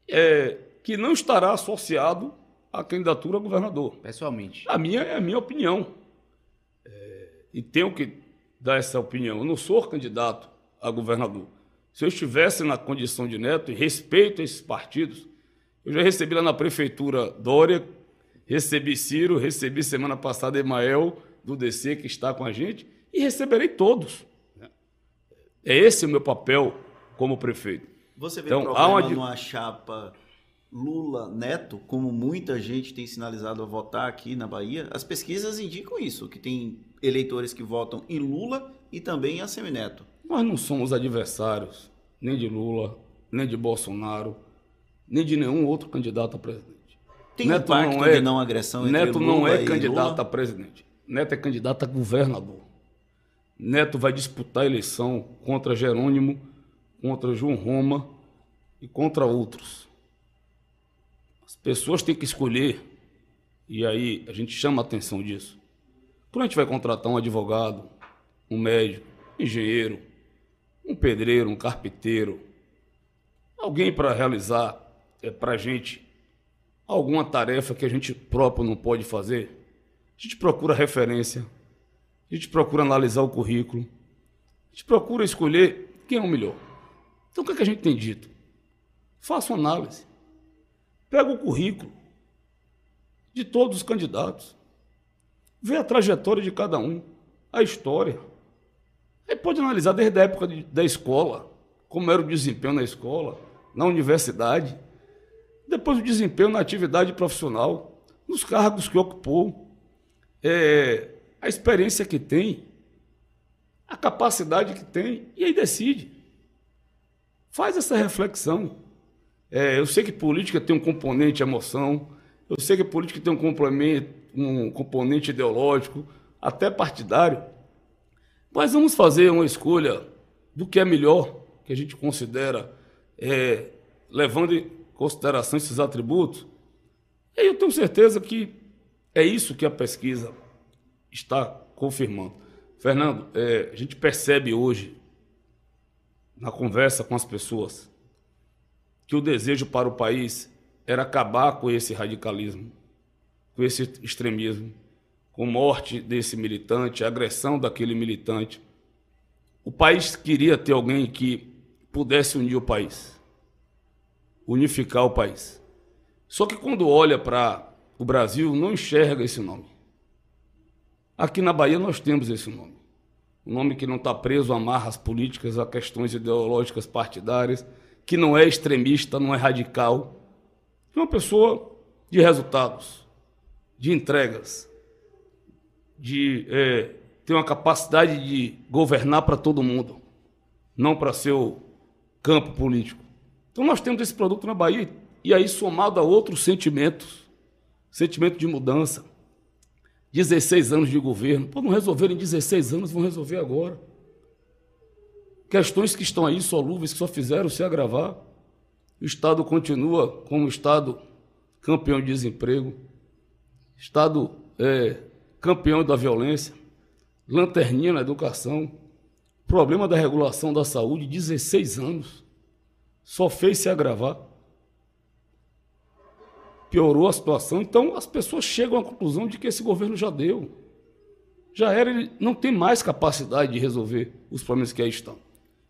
é, que não estará associado à candidatura a governador. Pessoalmente. A minha é a minha opinião. É, e tenho que dar essa opinião. Eu não sou candidato a governador. Se eu estivesse na condição de neto, e respeito a esses partidos, eu já recebi lá na prefeitura Dória, recebi Ciro, recebi semana passada Emael, do DC, que está com a gente, e receberei todos. É esse o meu papel como prefeito. Você vê Então, problema há uma numa chapa Lula-Neto, como muita gente tem sinalizado a votar aqui na Bahia? As pesquisas indicam isso, que tem eleitores que votam em Lula e também em Assemineto. Nós não somos adversários nem de Lula, nem de Bolsonaro, nem de nenhum outro candidato a presidente. Tem Neto um não é- de não agressão Neto Lula não é candidato Lula? a presidente. Neto é candidato a governador. Neto vai disputar a eleição contra Jerônimo, contra João Roma e contra outros. As pessoas têm que escolher, e aí a gente chama a atenção disso. Quando a gente vai contratar um advogado, um médico, um engenheiro, um pedreiro, um carpinteiro, alguém para realizar é, para a gente alguma tarefa que a gente próprio não pode fazer, a gente procura referência, a gente procura analisar o currículo, a gente procura escolher quem é o melhor. Então o que, é que a gente tem dito? Faça uma análise. Pega o currículo de todos os candidatos. Vê a trajetória de cada um, a história. Aí pode analisar desde a época de- da escola, como era o desempenho na escola, na universidade, depois o desempenho na atividade profissional, nos cargos que ocupou, é, a experiência que tem, a capacidade que tem, e aí decide. Faz essa reflexão. É, eu sei que política tem um componente emoção, eu sei que política tem um componente, um componente ideológico, até partidário, mas vamos fazer uma escolha do que é melhor, que a gente considera, é, levando em consideração esses atributos. E eu tenho certeza que é isso que a pesquisa está confirmando. Fernando, é, a gente percebe hoje, na conversa com as pessoas, que o desejo para o país era acabar com esse radicalismo, com esse extremismo, com morte desse militante, agressão daquele militante. O país queria ter alguém que pudesse unir o país, unificar o país. Só que quando olha para o Brasil, não enxerga esse nome. Aqui na Bahia nós temos esse nome. Um nome que não está preso a amarras políticas, a questões ideológicas partidárias, que não é extremista, não é radical. É uma pessoa de resultados, de entregas, de é, ter uma capacidade de governar para todo mundo, não para seu campo político. Então nós temos esse produto na Bahia e aí somado a outros sentimentos, sentimento de mudança, 16 anos de governo. Pô, não resolveram em 16 anos, vão resolver agora. Questões que estão aí solúveis, que só fizeram se agravar. O Estado continua como Estado campeão de desemprego, Estado é, campeão da violência, lanterninha na educação, problema da regulação da saúde, 16 anos, só fez se agravar piorou a situação. Então as pessoas chegam à conclusão de que esse governo já deu. Já era, ele não tem mais capacidade de resolver os problemas que aí estão.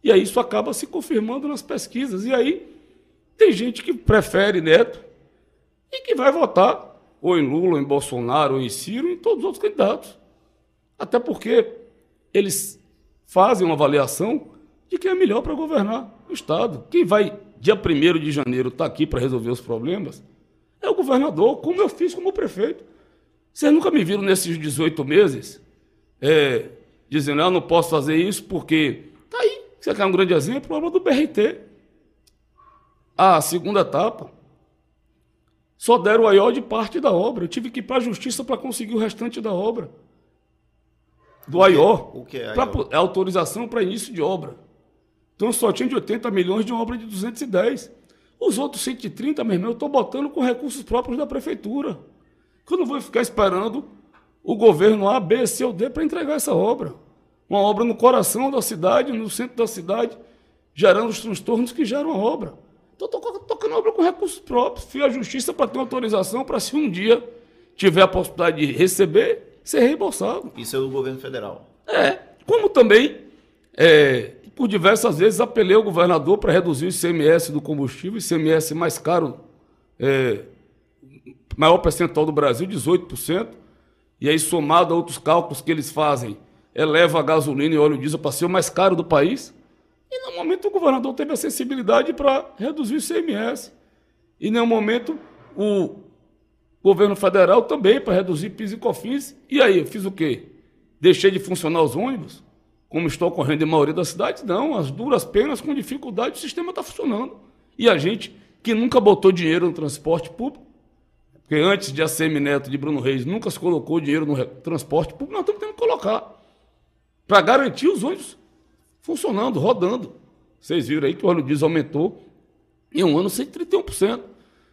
E aí isso acaba se confirmando nas pesquisas. E aí tem gente que prefere Neto e que vai votar ou em Lula, ou em Bolsonaro, ou em Ciro, em todos os outros candidatos. Até porque eles fazem uma avaliação de quem é melhor para governar o Estado. Quem vai, dia 1 de janeiro, estar tá aqui para resolver os problemas é o governador, como eu fiz como prefeito. Vocês nunca me viram nesses 18 meses é, dizendo, ah, não posso fazer isso porque. Tá aí, você quer um grande exemplo? A obra do BRT. A segunda etapa. Só deram o aió de parte da obra. Eu tive que ir para a justiça para conseguir o restante da obra. Do aió. O que é? É autorização para início de obra. Então só tinha de 80 milhões de uma obra de 210. Os outros 130, meu irmão, eu estou botando com recursos próprios da prefeitura. Que eu não vou ficar esperando o governo A, B, C ou D para entregar essa obra. Uma obra no coração da cidade, no centro da cidade, gerando os transtornos que geram a obra. Então, estou tocando a obra com recursos próprios. Fui à justiça para ter autorização para, se um dia tiver a possibilidade de receber, ser reembolsado. Isso é do governo federal. É. Como também é, por diversas vezes apelei ao governador para reduzir o ICMS do combustível, ICMS mais caro, é, maior percentual do Brasil, 18%, e aí somado a outros cálculos que eles fazem, eleva a gasolina e óleo diesel para ser o mais caro do país. E no momento o governador teve a sensibilidade para reduzir o ICMS. E no momento o governo federal também para reduzir PIS e COFINS. E aí, eu fiz o quê? Deixei de funcionar os ônibus? como está ocorrendo em maioria das cidades, não. As duras penas, com dificuldade, o sistema está funcionando. E a gente, que nunca botou dinheiro no transporte público, porque antes de ACM Neto de Bruno Reis nunca se colocou dinheiro no transporte público, nós estamos tendo que colocar. Para garantir os ônibus funcionando, rodando. Vocês viram aí que o óleo diesel aumentou em um ano 131%.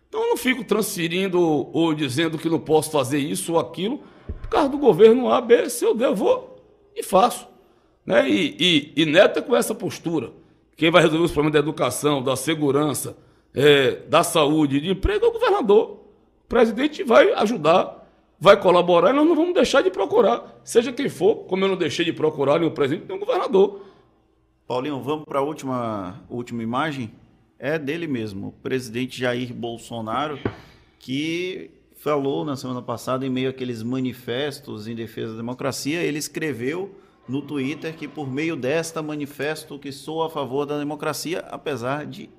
Então eu não fico transferindo ou dizendo que não posso fazer isso ou aquilo, por causa do governo A, B, C ou D, eu vou e faço. Né? E, e, e Neto é com essa postura. Quem vai resolver os problemas da educação, da segurança, é, da saúde, de emprego é o governador. O presidente vai ajudar, vai colaborar e nós não vamos deixar de procurar. Seja quem for, como eu não deixei de procurar o presidente, o governador. Paulinho, vamos para a última, última imagem? É dele mesmo, o presidente Jair Bolsonaro, que falou na semana passada, em meio àqueles manifestos em defesa da democracia, ele escreveu no Twitter que por meio desta manifesto que sou a favor da democracia, apesar de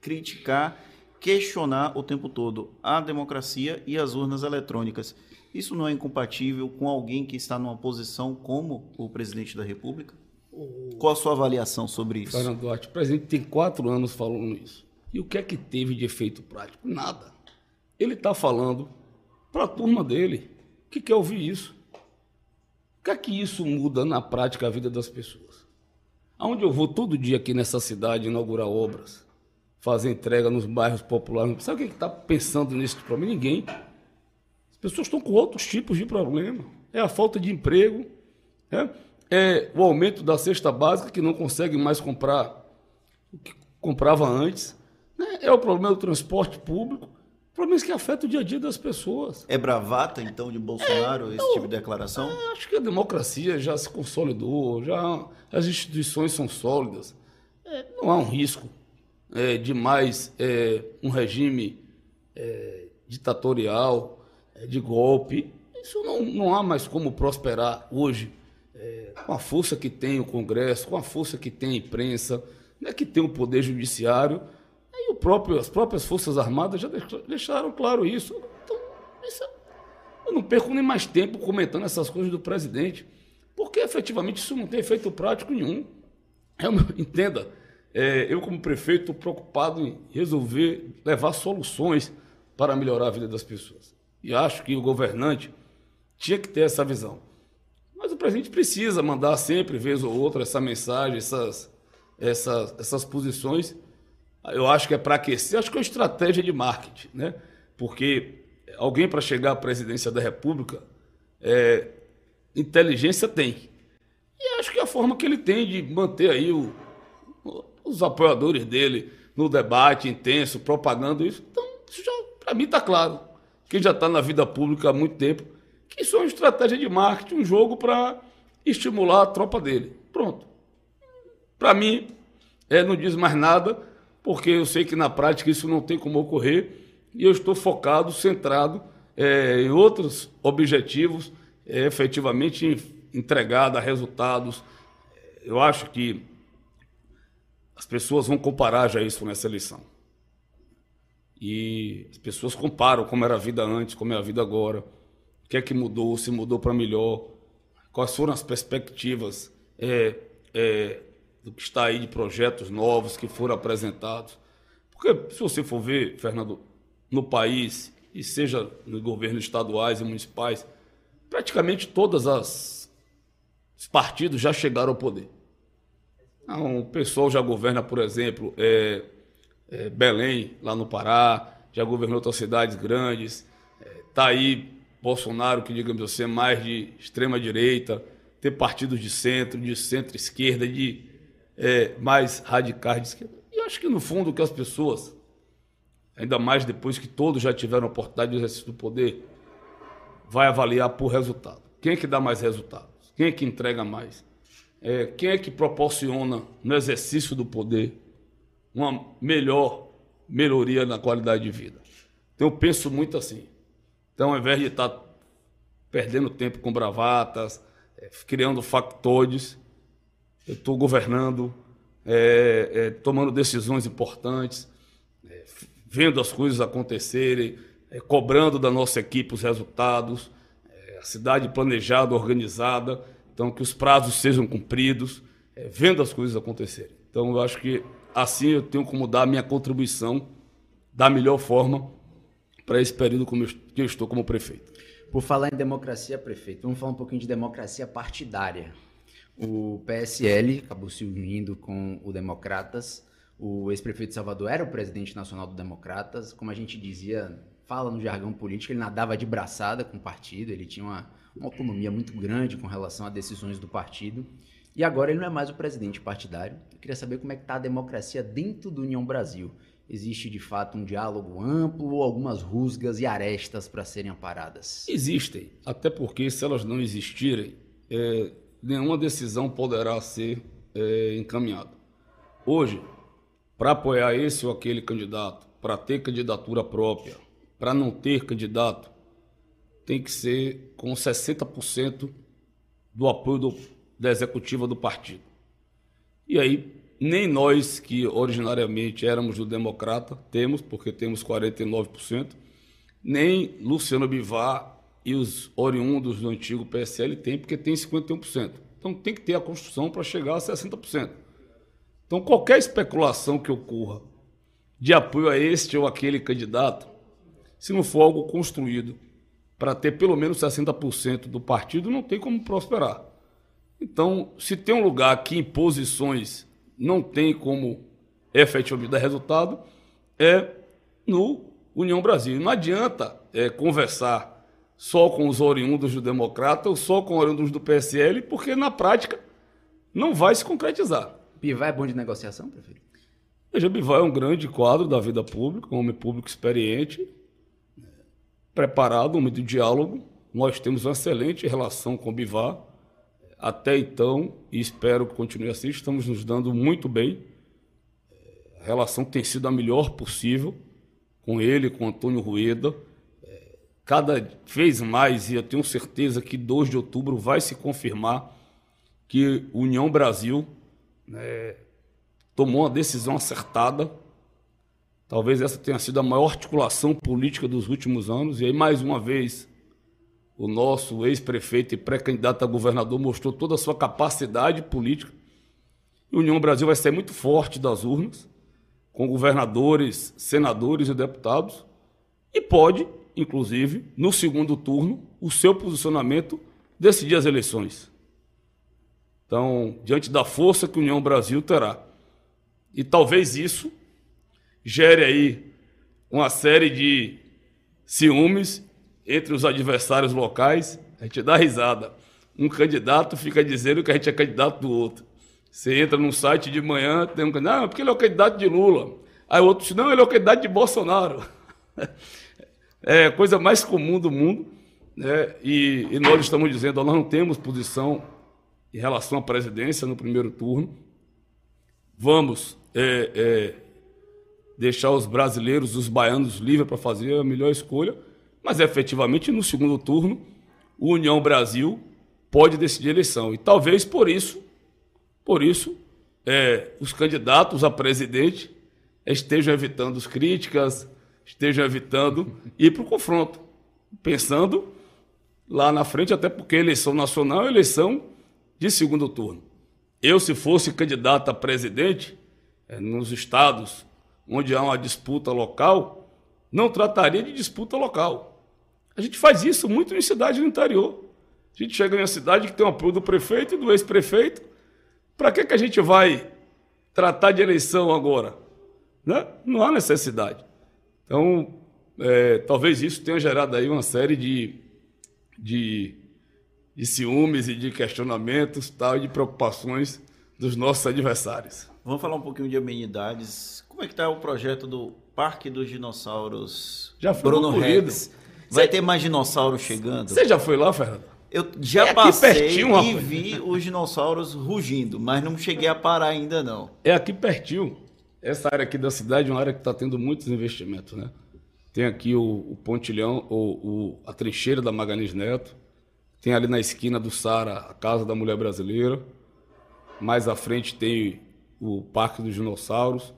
criticar, questionar o tempo todo a democracia e as urnas eletrônicas. Isso não é incompatível com alguém que está numa posição como o presidente da República? Qual a sua avaliação sobre isso? Fernando Duarte, o presidente tem quatro anos falando isso. E o que é que teve de efeito prático? Nada. Ele está falando para a turma dele que quer ouvir isso. O que é que isso muda na prática a vida das pessoas? Aonde eu vou todo dia aqui nessa cidade inaugurar obras, fazer entrega nos bairros populares, sabe o que está pensando nesse problema? Ninguém. As pessoas estão com outros tipos de problema. É a falta de emprego, é, é o aumento da cesta básica que não consegue mais comprar o que comprava antes. Né? é o problema do transporte público, problemas que afetam o dia a dia das pessoas. É bravata, então, de Bolsonaro esse tipo de declaração? É, acho que a democracia já se consolidou, já as instituições são sólidas. É, não há um risco é, de mais é, um regime é, ditatorial, é, de golpe. Isso não, não há mais como prosperar hoje com a força que tem o Congresso, com a força que tem a imprensa, né, que tem o Poder Judiciário. E o próprio, as próprias Forças Armadas já deixaram claro isso. Então, isso, eu não perco nem mais tempo comentando essas coisas do presidente, porque efetivamente isso não tem efeito prático nenhum. Eu, entenda, é, eu como prefeito estou preocupado em resolver, levar soluções para melhorar a vida das pessoas. E acho que o governante tinha que ter essa visão. Mas o presidente precisa mandar sempre, vez ou outra, essa mensagem, essas, essas, essas posições eu acho que é para aquecer, acho que é uma estratégia de marketing, né? Porque alguém para chegar à presidência da República, é, inteligência tem. E acho que é a forma que ele tem de manter aí o, os apoiadores dele no debate intenso, propagando isso. Então, isso já, para mim, está claro. Quem já está na vida pública há muito tempo, que isso é uma estratégia de marketing, um jogo para estimular a tropa dele. Pronto. Para mim, é, não diz mais nada porque eu sei que na prática isso não tem como ocorrer e eu estou focado, centrado é, em outros objetivos, é, efetivamente entregar, dar resultados. Eu acho que as pessoas vão comparar já isso nessa eleição. E as pessoas comparam como era a vida antes, como é a vida agora, o que é que mudou, se mudou para melhor, quais foram as perspectivas é, é, do que está aí de projetos novos que foram apresentados. Porque se você for ver, Fernando, no país, e seja nos governos estaduais e municipais, praticamente todas as os partidos já chegaram ao poder. Então, o pessoal já governa, por exemplo, é, é, Belém, lá no Pará, já governou outras cidades grandes. Está é, aí Bolsonaro, que digamos assim, é mais de extrema direita, tem partidos de centro, de centro-esquerda, de é, mais radicais de esquerda. E acho que, no fundo, que as pessoas, ainda mais depois que todos já tiveram a oportunidade de exercício do poder, vai avaliar por resultado. Quem é que dá mais resultados? Quem é que entrega mais? É, quem é que proporciona no exercício do poder uma melhor melhoria na qualidade de vida? Então eu penso muito assim. Então, ao invés de estar perdendo tempo com bravatas, é, criando factores, eu estou governando, é, é, tomando decisões importantes, é, vendo as coisas acontecerem, é, cobrando da nossa equipe os resultados, é, a cidade planejada, organizada, então que os prazos sejam cumpridos, vendo as coisas acontecerem. Então eu acho que assim eu tenho como dar a minha contribuição da melhor forma para esse período que eu estou como prefeito. Por falar em democracia, prefeito, vamos falar um pouquinho de democracia partidária. O PSL acabou se unindo com o Democratas. O ex-prefeito Salvador era o presidente nacional do Democratas. Como a gente dizia, fala no jargão político, ele nadava de braçada com o partido, ele tinha uma, uma autonomia muito grande com relação a decisões do partido. E agora ele não é mais o presidente partidário. Eu queria saber como é que está a democracia dentro do União Brasil. Existe de fato um diálogo amplo ou algumas rusgas e arestas para serem aparadas? Existem, até porque se elas não existirem, é, nenhuma decisão poderá ser é, encaminhada. Hoje, para apoiar esse ou aquele candidato, para ter candidatura própria, para não ter candidato, tem que ser com 60% do apoio do, da executiva do partido. E aí, nem nós que originariamente éramos do Democrata temos, porque temos 49%, nem Luciano Bivar e os oriundos do antigo PSL têm, porque tem 51%. Então tem que ter a construção para chegar a 60%. Então qualquer especulação que ocorra de apoio a este ou aquele candidato, se não for algo construído para ter pelo menos 60% do partido, não tem como prosperar. Então, se tem um lugar que em posições não tem como efetivamente dar resultado, é no União Brasil. Não adianta é, conversar só com os oriundos do Democrata ou só com os oriundos do PSL, porque na prática não vai se concretizar. Pivar é bom de negociação, prefeito? Veja, Bivar é um grande quadro da vida pública, um homem público experiente, preparado, um homem de diálogo. Nós temos uma excelente relação com o Bivar. Até então, e espero que continue assim, estamos nos dando muito bem. A relação tem sido a melhor possível com ele, com Antônio Rueda. Cada vez mais, e eu tenho certeza que 2 de outubro vai se confirmar que União Brasil né, tomou uma decisão acertada. Talvez essa tenha sido a maior articulação política dos últimos anos. E aí, mais uma vez, o nosso ex-prefeito e pré-candidato a governador mostrou toda a sua capacidade política. E União Brasil vai sair muito forte das urnas, com governadores, senadores e deputados, e pode, inclusive, no segundo turno, o seu posicionamento decidir as eleições. Então, diante da força que União Brasil terá. E talvez isso gere aí uma série de ciúmes entre os adversários locais. A gente dá risada. Um candidato fica dizendo que a gente é candidato do outro. Você entra num site de manhã, tem um candidato, ah, porque ele é o candidato de Lula. Aí o outro diz, não, ele é o candidato de Bolsonaro. É a coisa mais comum do mundo. Né? E, e nós estamos dizendo, nós não temos posição em relação à presidência no primeiro turno. Vamos é, é, deixar os brasileiros, os baianos livres para fazer a melhor escolha, mas efetivamente no segundo turno, o União Brasil pode decidir a eleição. E talvez por isso, por isso, é, os candidatos a presidente estejam evitando as críticas, estejam evitando ir para o confronto, pensando lá na frente, até porque eleição nacional é eleição de segundo turno. Eu, se fosse candidato a presidente, é, nos estados onde há uma disputa local, não trataria de disputa local. A gente faz isso muito em cidade do interior. A gente chega em uma cidade que tem o apoio do prefeito e do ex-prefeito. Para que, que a gente vai tratar de eleição agora? Né? Não há necessidade. Então, é, talvez isso tenha gerado aí uma série de, de de ciúmes e de questionamentos tal, e de preocupações dos nossos adversários. Vamos falar um pouquinho de amenidades. Como é que está o projeto do Parque dos Dinossauros já foi Bruno concluído. Vai Cê... ter mais dinossauros chegando? Você já foi lá, Fernando? Eu já é passei pertinho, e vi os dinossauros rugindo, mas não cheguei a parar ainda não. É aqui pertinho. Essa área aqui da cidade é uma área que está tendo muitos investimentos, né? Tem aqui o, o pontilhão, o, o, a trincheira da Magalhães Neto, tem ali na esquina do Sara a Casa da Mulher Brasileira. Mais à frente tem o Parque dos Dinossauros.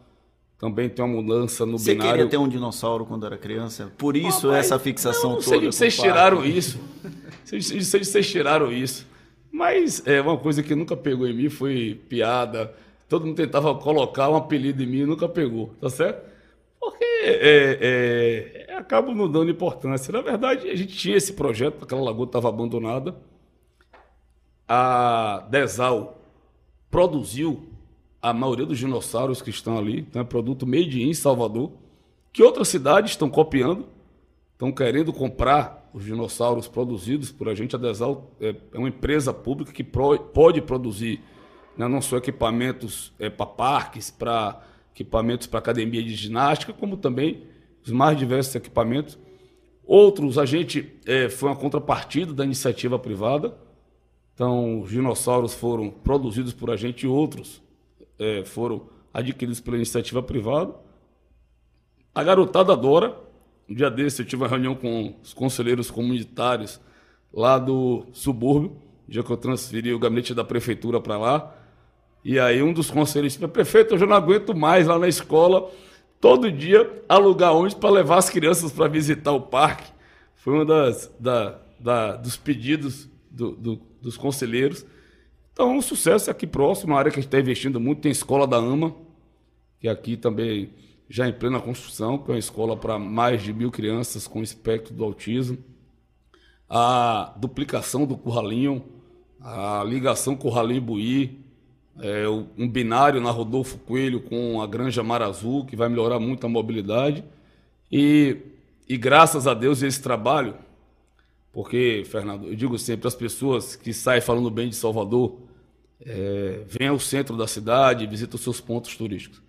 Também tem uma mudança no Você binário. Você queria ter um dinossauro quando era criança? Por isso essa fixação não, não toda? Sei de vocês tiraram isso. sei de vocês tiraram isso. Mas é uma coisa que nunca pegou em mim foi piada. Todo mundo tentava colocar um apelido em mim e nunca pegou, tá certo? Porque é, é, acabo não dando importância. Na verdade, a gente tinha esse projeto, aquela lagoa estava abandonada. A Desal produziu a maioria dos dinossauros que estão ali. É produto made in Salvador, que outras cidades estão copiando, estão querendo comprar os dinossauros produzidos por a gente. A Desal é, é uma empresa pública que pode produzir né, não só equipamentos é, para parques, para equipamentos para academia de ginástica, como também os mais diversos equipamentos. Outros, a gente é, foi uma contrapartida da iniciativa privada. Então, os dinossauros foram produzidos por a gente e outros é, foram adquiridos pela iniciativa privada. A garotada adora. Um dia desse eu tive uma reunião com os conselheiros comunitários lá do subúrbio, dia que eu transferi o gabinete da prefeitura para lá. E aí um dos conselheiros disse, prefeito, eu já não aguento mais lá na escola, todo dia alugar ônibus para levar as crianças para visitar o parque. Foi um das, da, da, dos pedidos do, do, dos conselheiros. Então, um sucesso aqui próximo, uma área que a gente está investindo muito, tem a Escola da AMA, que aqui também já em plena construção, que é uma escola para mais de mil crianças com espectro do autismo. A duplicação do Curralinho, a ligação Curralinho-Buí, é, um binário na Rodolfo Coelho com a Granja Mar Azul, que vai melhorar muito a mobilidade. E, e graças a Deus esse trabalho, porque, Fernando, eu digo sempre, as pessoas que saem falando bem de Salvador, é, vêm ao centro da cidade, visitam os seus pontos turísticos.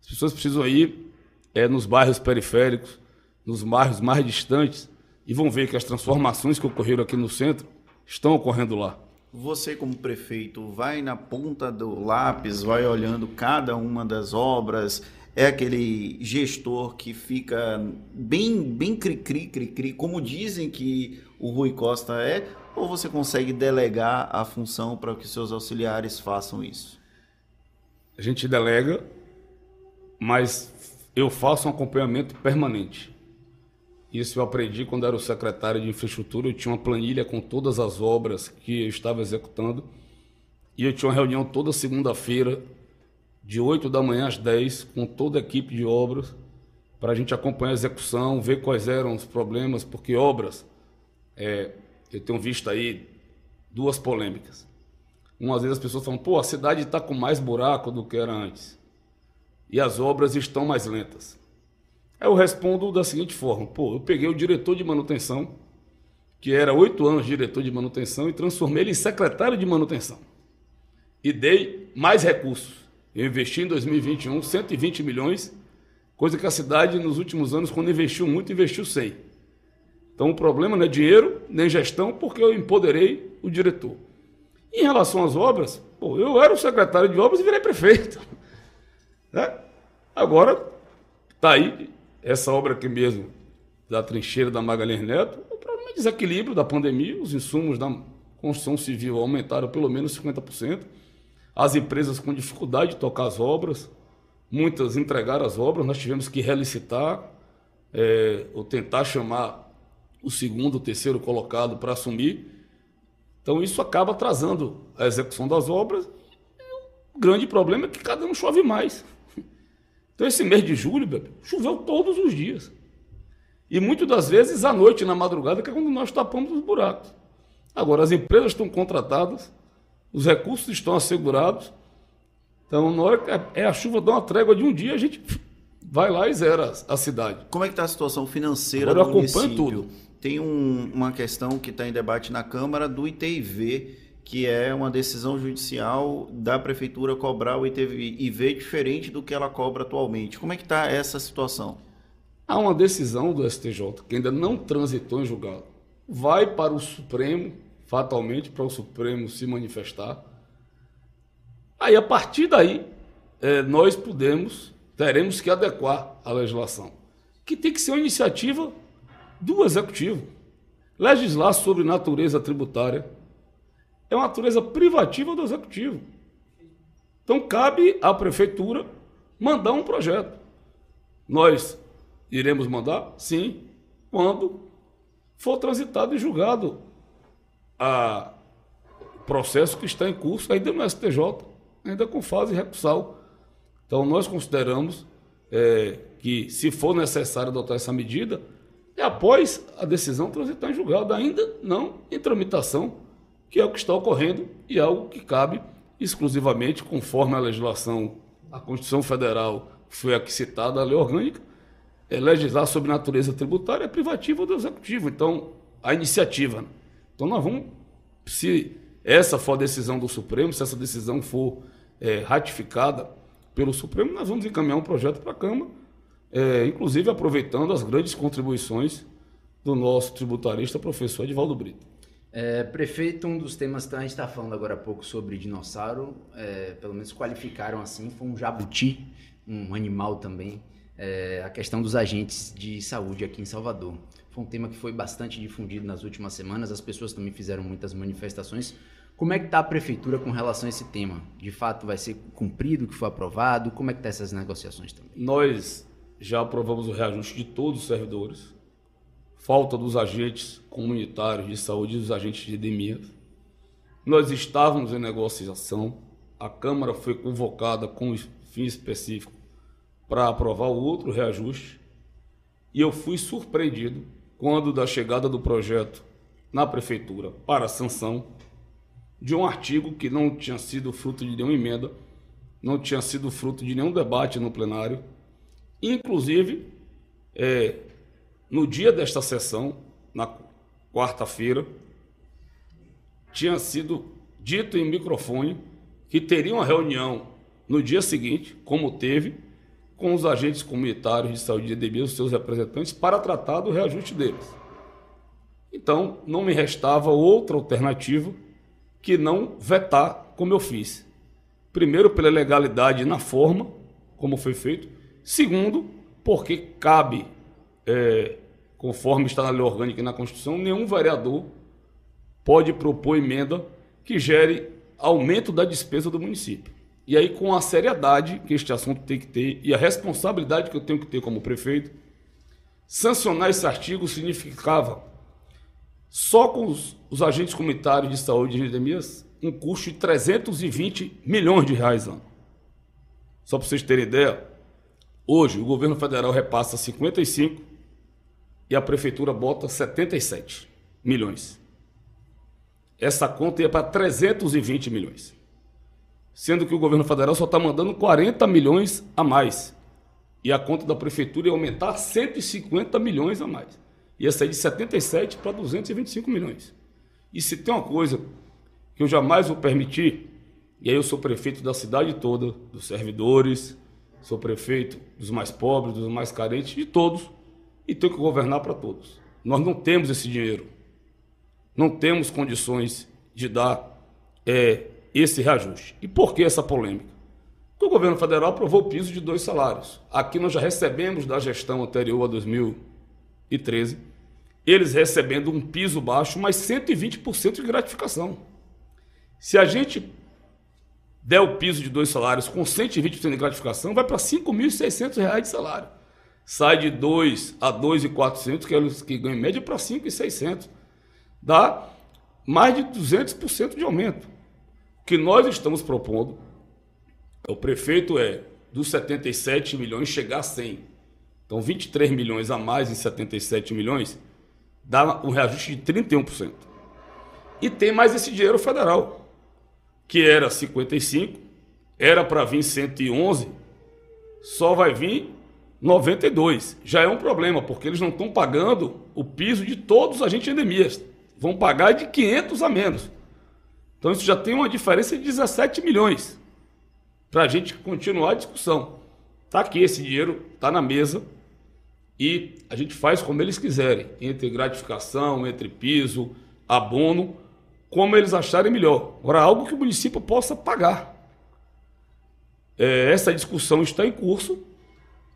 As pessoas precisam ir é, nos bairros periféricos, nos bairros mais distantes, e vão ver que as transformações que ocorreram aqui no centro estão ocorrendo lá. Você, como prefeito, vai na ponta do lápis, vai olhando cada uma das obras, é aquele gestor que fica bem, bem cri-cri, cri-cri, como dizem que o Rui Costa é, ou você consegue delegar a função para que seus auxiliares façam isso? A gente delega, mas eu faço um acompanhamento permanente. Isso eu aprendi quando era o secretário de infraestrutura. Eu tinha uma planilha com todas as obras que eu estava executando. E eu tinha uma reunião toda segunda-feira, de 8 da manhã às 10, com toda a equipe de obras, para a gente acompanhar a execução, ver quais eram os problemas, porque obras, é, eu tenho visto aí duas polêmicas. Umas vezes as pessoas falam, pô, a cidade está com mais buraco do que era antes. E as obras estão mais lentas. Aí eu respondo da seguinte forma: pô, eu peguei o diretor de manutenção, que era oito anos diretor de manutenção, e transformei ele em secretário de manutenção. E dei mais recursos. Eu investi em 2021 120 milhões, coisa que a cidade nos últimos anos, quando investiu muito, investiu 100. Então o problema não é dinheiro nem gestão, porque eu empoderei o diretor. Em relação às obras, pô, eu era o secretário de obras e virei prefeito. Né? Agora, está aí essa obra aqui mesmo, da trincheira da Magalhães Neto, o problema é desequilíbrio da pandemia, os insumos da construção civil aumentaram pelo menos 50%, as empresas com dificuldade de tocar as obras, muitas entregaram as obras, nós tivemos que relicitar, é, ou tentar chamar o segundo, o terceiro colocado para assumir. Então isso acaba atrasando a execução das obras. O grande problema é que cada ano chove mais. Então, esse mês de julho, bebê, choveu todos os dias. E muitas das vezes à noite, na madrugada, que é quando nós tapamos os buracos. Agora, as empresas estão contratadas, os recursos estão assegurados. Então, na hora que é a chuva dá uma trégua de um dia, a gente vai lá e zera a cidade. Como é que está a situação financeira Agora do eu acompanho município? tudo. Tem um- uma questão que está em debate na Câmara do ITIV, que é uma decisão judicial da prefeitura cobrar o ITIV diferente do que ela cobra atualmente. Como é que está essa situação? Há uma decisão do STJ que ainda não transitou em julgado. Vai para o Supremo, fatalmente, para o Supremo se manifestar. Aí, a partir daí, eh, nós podemos, teremos que adequar a legislação, que tem que ser uma iniciativa do Executivo. Legislar sobre natureza tributária é uma natureza privativa do Executivo. Então, cabe à Prefeitura mandar um projeto. Nós iremos mandar? Sim, quando for transitado e julgado a processo que está em curso ainda no STJ, ainda com fase recursal. Então, nós consideramos é, que, se for necessário adotar essa medida, é após a decisão transitar em julgado, ainda não em tramitação, que é o que está ocorrendo e algo que cabe exclusivamente, conforme a legislação, a Constituição Federal foi aqui citada, a lei orgânica, é legislar sobre natureza tributária é privativa do Executivo. Então, a iniciativa. Então, nós vamos, se essa for a decisão do Supremo, se essa decisão for é, ratificada pelo Supremo, nós vamos encaminhar um projeto para a Câmara, é, inclusive aproveitando as grandes contribuições do nosso tributarista, professor Edvaldo Brito. É, prefeito, um dos temas que a gente está falando agora há pouco sobre dinossauro, é, pelo menos qualificaram assim, foi um jabuti, um animal também, é, a questão dos agentes de saúde aqui em Salvador. Foi um tema que foi bastante difundido nas últimas semanas, as pessoas também fizeram muitas manifestações. Como é que está a prefeitura com relação a esse tema? De fato, vai ser cumprido o que foi aprovado? Como é que estão essas negociações também? Nós já aprovamos o reajuste de todos os servidores, falta dos agentes comunitários de saúde e dos agentes de endemia. Nós estávamos em negociação, a Câmara foi convocada com fim específico para aprovar o outro reajuste e eu fui surpreendido quando da chegada do projeto na prefeitura para sanção de um artigo que não tinha sido fruto de nenhuma emenda, não tinha sido fruto de nenhum debate no plenário, Inclusive, é, no dia desta sessão, na quarta-feira, tinha sido dito em microfone que teria uma reunião no dia seguinte, como teve, com os agentes comunitários de saúde de EDB, os seus representantes, para tratar do reajuste deles. Então, não me restava outra alternativa que não vetar como eu fiz. Primeiro, pela legalidade na forma, como foi feito. Segundo, porque cabe, é, conforme está na lei orgânica e na Constituição, nenhum vereador pode propor emenda que gere aumento da despesa do município. E aí, com a seriedade que este assunto tem que ter e a responsabilidade que eu tenho que ter como prefeito, sancionar esse artigo significava, só com os, os agentes comunitários de saúde e endemias, um custo de 320 milhões de reais ano. Só para vocês terem ideia, hoje o governo federal repassa 55 e a prefeitura bota 77 milhões. Essa conta ia para 320 milhões sendo que o governo federal só está mandando 40 milhões a mais. E a conta da prefeitura ia aumentar 150 milhões a mais. Ia sair de 77 para 225 milhões. E se tem uma coisa que eu jamais vou permitir, e aí eu sou prefeito da cidade toda, dos servidores, sou prefeito dos mais pobres, dos mais carentes, de todos, e tenho que governar para todos. Nós não temos esse dinheiro. Não temos condições de dar é, esse reajuste. E por que essa polêmica? Porque o governo federal aprovou o piso de dois salários. Aqui nós já recebemos da gestão anterior a 2013, eles recebendo um piso baixo, mas 120% de gratificação. Se a gente der o piso de dois salários com 120% de gratificação, vai para R$ 5.600 de salário. Sai de 2 a 2.400, que é os que ganham em média, para 5.600. Dá mais de 200% de aumento. O que nós estamos propondo, o prefeito é dos 77 milhões chegar a 100. Então, 23 milhões a mais em 77 milhões dá um reajuste de 31%. E tem mais esse dinheiro federal, que era 55, era para vir 111, só vai vir 92. Já é um problema, porque eles não estão pagando o piso de todos os agentes de endemias. Vão pagar de 500 a menos. Então isso já tem uma diferença de 17 milhões para a gente continuar a discussão. Está aqui esse dinheiro, está na mesa e a gente faz como eles quiserem, entre gratificação, entre piso, abono, como eles acharem melhor. Agora, algo que o município possa pagar. É, essa discussão está em curso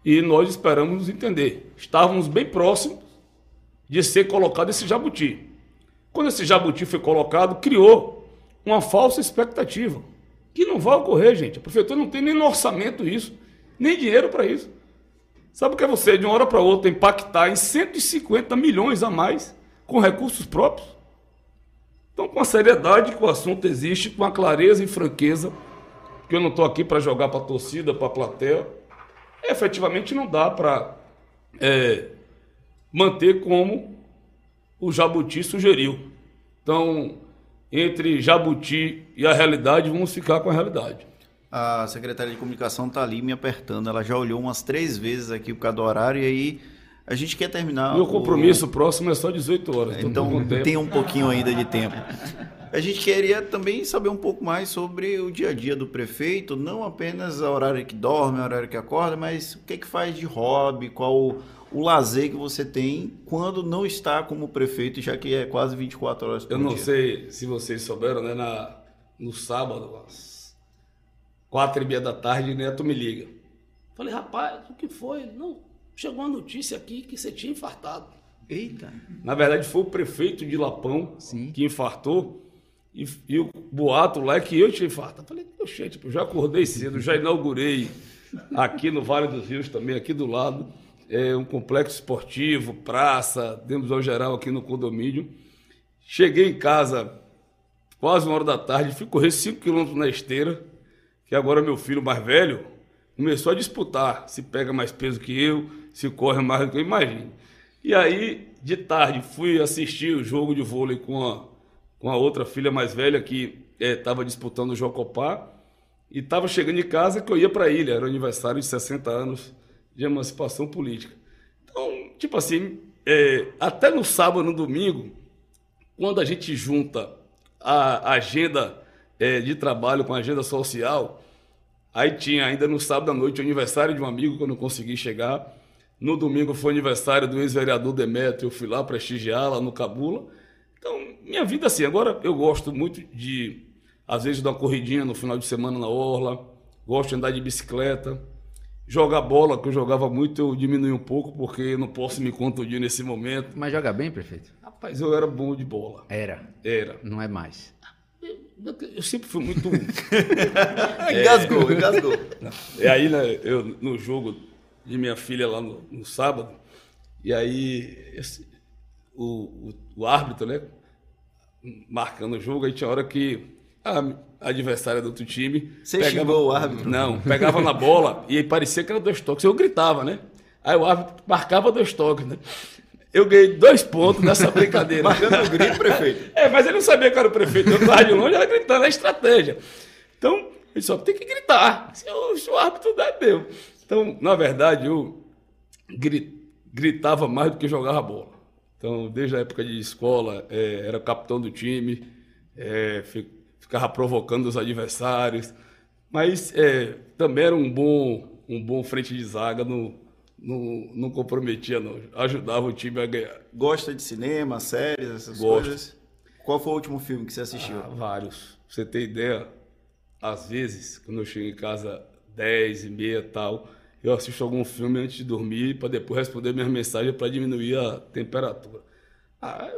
e nós esperamos nos entender. Estávamos bem próximos de ser colocado esse jabuti. Quando esse jabuti foi colocado, criou uma falsa expectativa. Que não vai ocorrer, gente. A prefeitura não tem nem no orçamento isso, nem dinheiro para isso. Sabe o que é você, de uma hora para outra, impactar em 150 milhões a mais com recursos próprios? Então, com a seriedade que o assunto existe, com a clareza e franqueza, que eu não estou aqui para jogar para a torcida, para a plateia, efetivamente não dá para é, manter como o Jabuti sugeriu. Então, entre Jabuti e a realidade, vamos ficar com a realidade. A secretária de comunicação está ali me apertando. Ela já olhou umas três vezes aqui por causa do horário e aí a gente quer terminar. Meu compromisso o... próximo é só 18 horas. Então tem um pouquinho ainda de tempo. A gente queria também saber um pouco mais sobre o dia a dia do prefeito, não apenas o horário que dorme, o horário que acorda, mas o que, é que faz de hobby, qual o lazer que você tem quando não está como prefeito, já que é quase 24 horas por dia. Eu não dia. sei se vocês souberam, né? Na, no sábado, às quatro e meia da tarde, Neto me liga. Falei, rapaz, o que foi? Não, chegou uma notícia aqui que você tinha infartado. Eita! Na verdade, foi o prefeito de Lapão Sim. que infartou. E, e, o boato lá é que eu tinha infartado. Falei, poxa, tipo, já acordei cedo, já inaugurei aqui no Vale dos Rios também, aqui do lado é, um complexo esportivo, praça, demos ao geral aqui no condomínio. Cheguei em casa quase uma hora da tarde, fui correr 5 quilômetros na esteira, que agora meu filho mais velho começou a disputar se pega mais peso que eu, se corre mais do que eu imagino. E aí, de tarde, fui assistir o jogo de vôlei com a, com a outra filha mais velha que estava é, disputando o Jocopá. E estava chegando em casa que eu ia para a ilha, era o aniversário de 60 anos de emancipação política. Então, tipo assim, é, até no sábado, no domingo, quando a gente junta a agenda é, de trabalho com a agenda social, Aí tinha ainda no sábado à noite o aniversário de um amigo que eu não consegui chegar. No domingo foi aniversário do ex-vereador Demetrio, eu fui lá prestigiar lá no Cabula. Então, minha vida assim, agora eu gosto muito de, às vezes, dar uma corridinha no final de semana na orla, gosto de andar de bicicleta, jogar bola, que eu jogava muito, eu diminui um pouco, porque eu não posso me contundir nesse momento. Mas joga bem, prefeito? Rapaz, eu era bom de bola. Era. Era. Não é mais. Eu, eu sempre fui muito. engasgou, engasgou. E aí, né, eu no jogo de minha filha lá no, no sábado, e aí esse- o, o, o árbitro, né, marcando o jogo, aí tinha hora que a adversária do outro time. Você xingou o árbitro? Não, pegava na bola e parecia que era dois toques. Eu gritava, né? Aí o árbitro marcava dois toques, né? Eu ganhei dois pontos nessa brincadeira. Marcando o grito, prefeito. É, mas ele não sabia que era o prefeito. Eu estava de longe, era gritando, é estratégia. Então, ele só tem que gritar. Se o, se o árbitro der, deu. Então, na verdade, eu gri- gritava mais do que jogava bola. Então, desde a época de escola, eh, era capitão do time, fi- ficava provocando os adversários. Mas eh, também era um bom, um bom frente de zaga, não, não, não comprometia, não. Ajudava o time a ganhar. Gosta de cinema, séries, essas Gosto. coisas? Qual foi o último filme que você assistiu? Ah, vários. Pra você ter ideia, às vezes, quando eu chego em casa 10 e meia tal, eu assisto algum filme antes de dormir para depois responder minhas mensagens para diminuir a temperatura. Ah,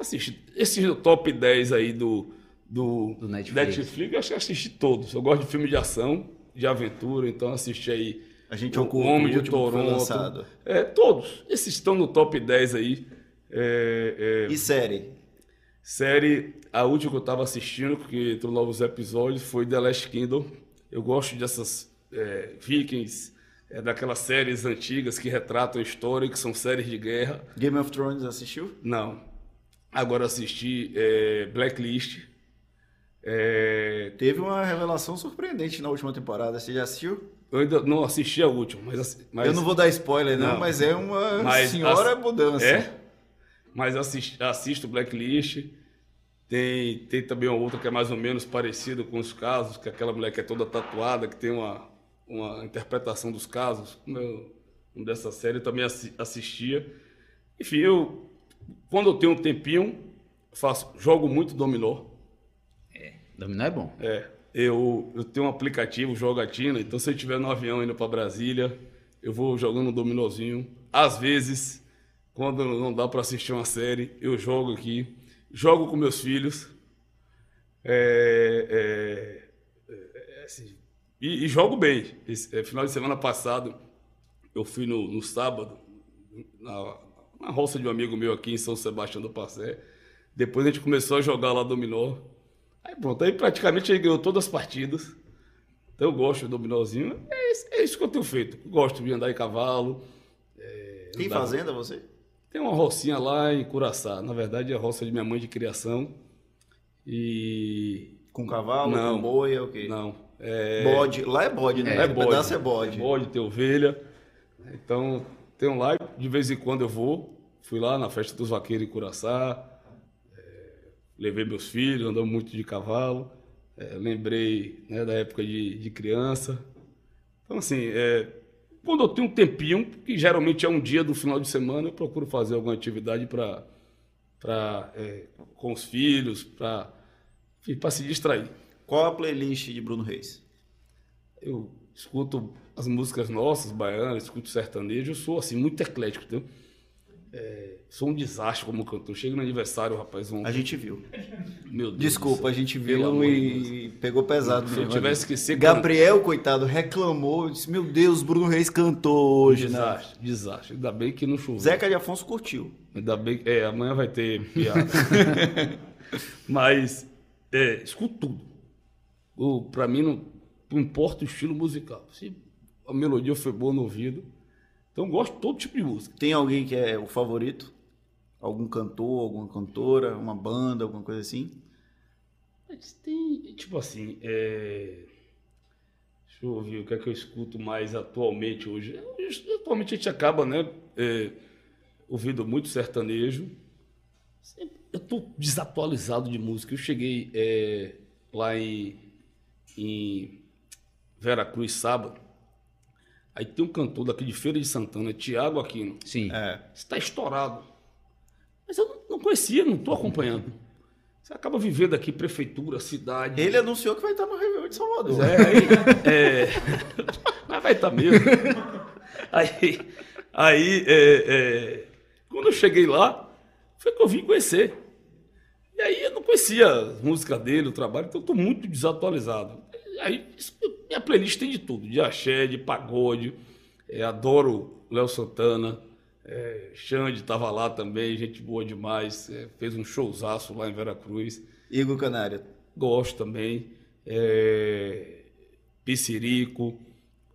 assisti esses top 10 aí do, do, Do Netflix. eu acho que eu assisti todos. Eu gosto de filme de ação, de aventura, então assisti aí A gente o oculta Homem o de Toronto. lançado. É, todos. Esses estão no top 10 aí. É, é, E série? Série, a última que eu estava assistindo, porque entrou novos episódios, foi The Last Kingdom. Eu gosto dessas é, Vikings, é, daquelas séries antigas que retratam a história, que são séries de guerra. Game of Thrones assistiu? Não. Agora assisti é, Blacklist. É, Teve uma revelação surpreendente na última temporada. Você já assistiu? eu ainda não assisti a última, mas, mas Eu não vou dar spoiler, não, Não. mas é uma Mas senhora ass- mudança. É? Mas assisto, assisto Blacklist. Tem, tem também uma outra que é mais ou menos parecida com os casos, que é aquela mulher que é toda tatuada, que tem uma, uma interpretação dos casos. Como eu, um dessa série eu também assi- assistia. Enfim, eu, quando eu tenho um tempinho, faço, jogo muito dominó. Dominó é bom. É, eu, eu tenho um aplicativo Jogatina, então se eu estiver no avião indo para Brasília, eu vou jogando um dominózinho. Às vezes, quando não dá para assistir uma série, eu jogo aqui, jogo com meus filhos. É, é, é, assim, e, e jogo bem. Esse, é, final de semana passado, eu fui no, no sábado, na, na roça de um amigo meu aqui em São Sebastião do Passé. Depois a gente começou a jogar lá dominó. Aí pronto, aí praticamente ele ganhou todas as partidas. Então eu gosto do dominózinho. É isso, é isso que eu tenho feito. Gosto de andar em cavalo. é, Tem andar- fazenda você? Tem uma rocinha lá em Curaçá. Na verdade é a roça de minha mãe de criação. E. Com cavalo, Não. com boi, é o quê? Não. É, Bode. Lá é bode, né? é Esse bode. pedaço é bode. É bode, tem ovelha. Então, tem um lá, de vez em quando eu vou. Fui lá na festa dos vaqueiros em Curaçá. Levei meus filhos, andamos muito de cavalo. é, lembrei né, da época de, de criança. Então, assim, é, quando eu tenho um tempinho, que geralmente é um dia do final de semana, eu procuro fazer alguma atividade para é, com os filhos, para se distrair. Qual a playlist de Bruno Reis? Eu escuto as músicas nossas, baianas, escuto sertanejo, eu sou assim, muito eclético, entendeu? É, sou um desastre como cantor. Chego no aniversário, rapaz, um. A gente viu. Meu Deus Desculpa, a gente viu e pegou pesado. Se eu tivesse que ser Gabriel, coitado, reclamou. Disse: Meu Deus, Bruno Reis cantou hoje, né? Desastre, desastre. Ainda bem que não choveu. Zeca de Afonso curtiu. Ainda bem que. É, amanhã vai ter piada. Mas, é, escuto tudo. Pra mim, não, não importa o estilo musical. Se a melodia foi boa no ouvido. Então, gosto de todo tipo de música. Tem alguém que é o favorito? Algum cantor, alguma cantora, uma banda, alguma coisa assim? Mas tem, tipo assim, é... deixa eu ver o que é que eu escuto mais atualmente hoje. Atualmente a gente acaba, né, é, ouvindo muito sertanejo. Eu tô desatualizado de música. Eu cheguei é, lá em, em Vera Cruz sábado. Aí tem um cantor daqui de Feira de Santana, Tiago Aquino. Sim. É. Está estourado. Mas eu não, conhecia, não estou acompanhando. Você acaba vivendo aqui, prefeitura, cidade. Ele anunciou que vai estar no Réveillon de Salvador. É, aí, é, mas vai estar mesmo. Aí, aí é, é, quando eu cheguei lá, foi que eu vim conhecer. E aí eu não conhecia a música dele, o trabalho, então eu estou muito desatualizado. Aí minha playlist tem de tudo, de axé, de pagode, é, adoro Léo Santana, é, Xande estava lá também, gente boa demais, é, fez um showzaço lá em Veracruz. Igor Canário. Gosto também. É... Piscirico.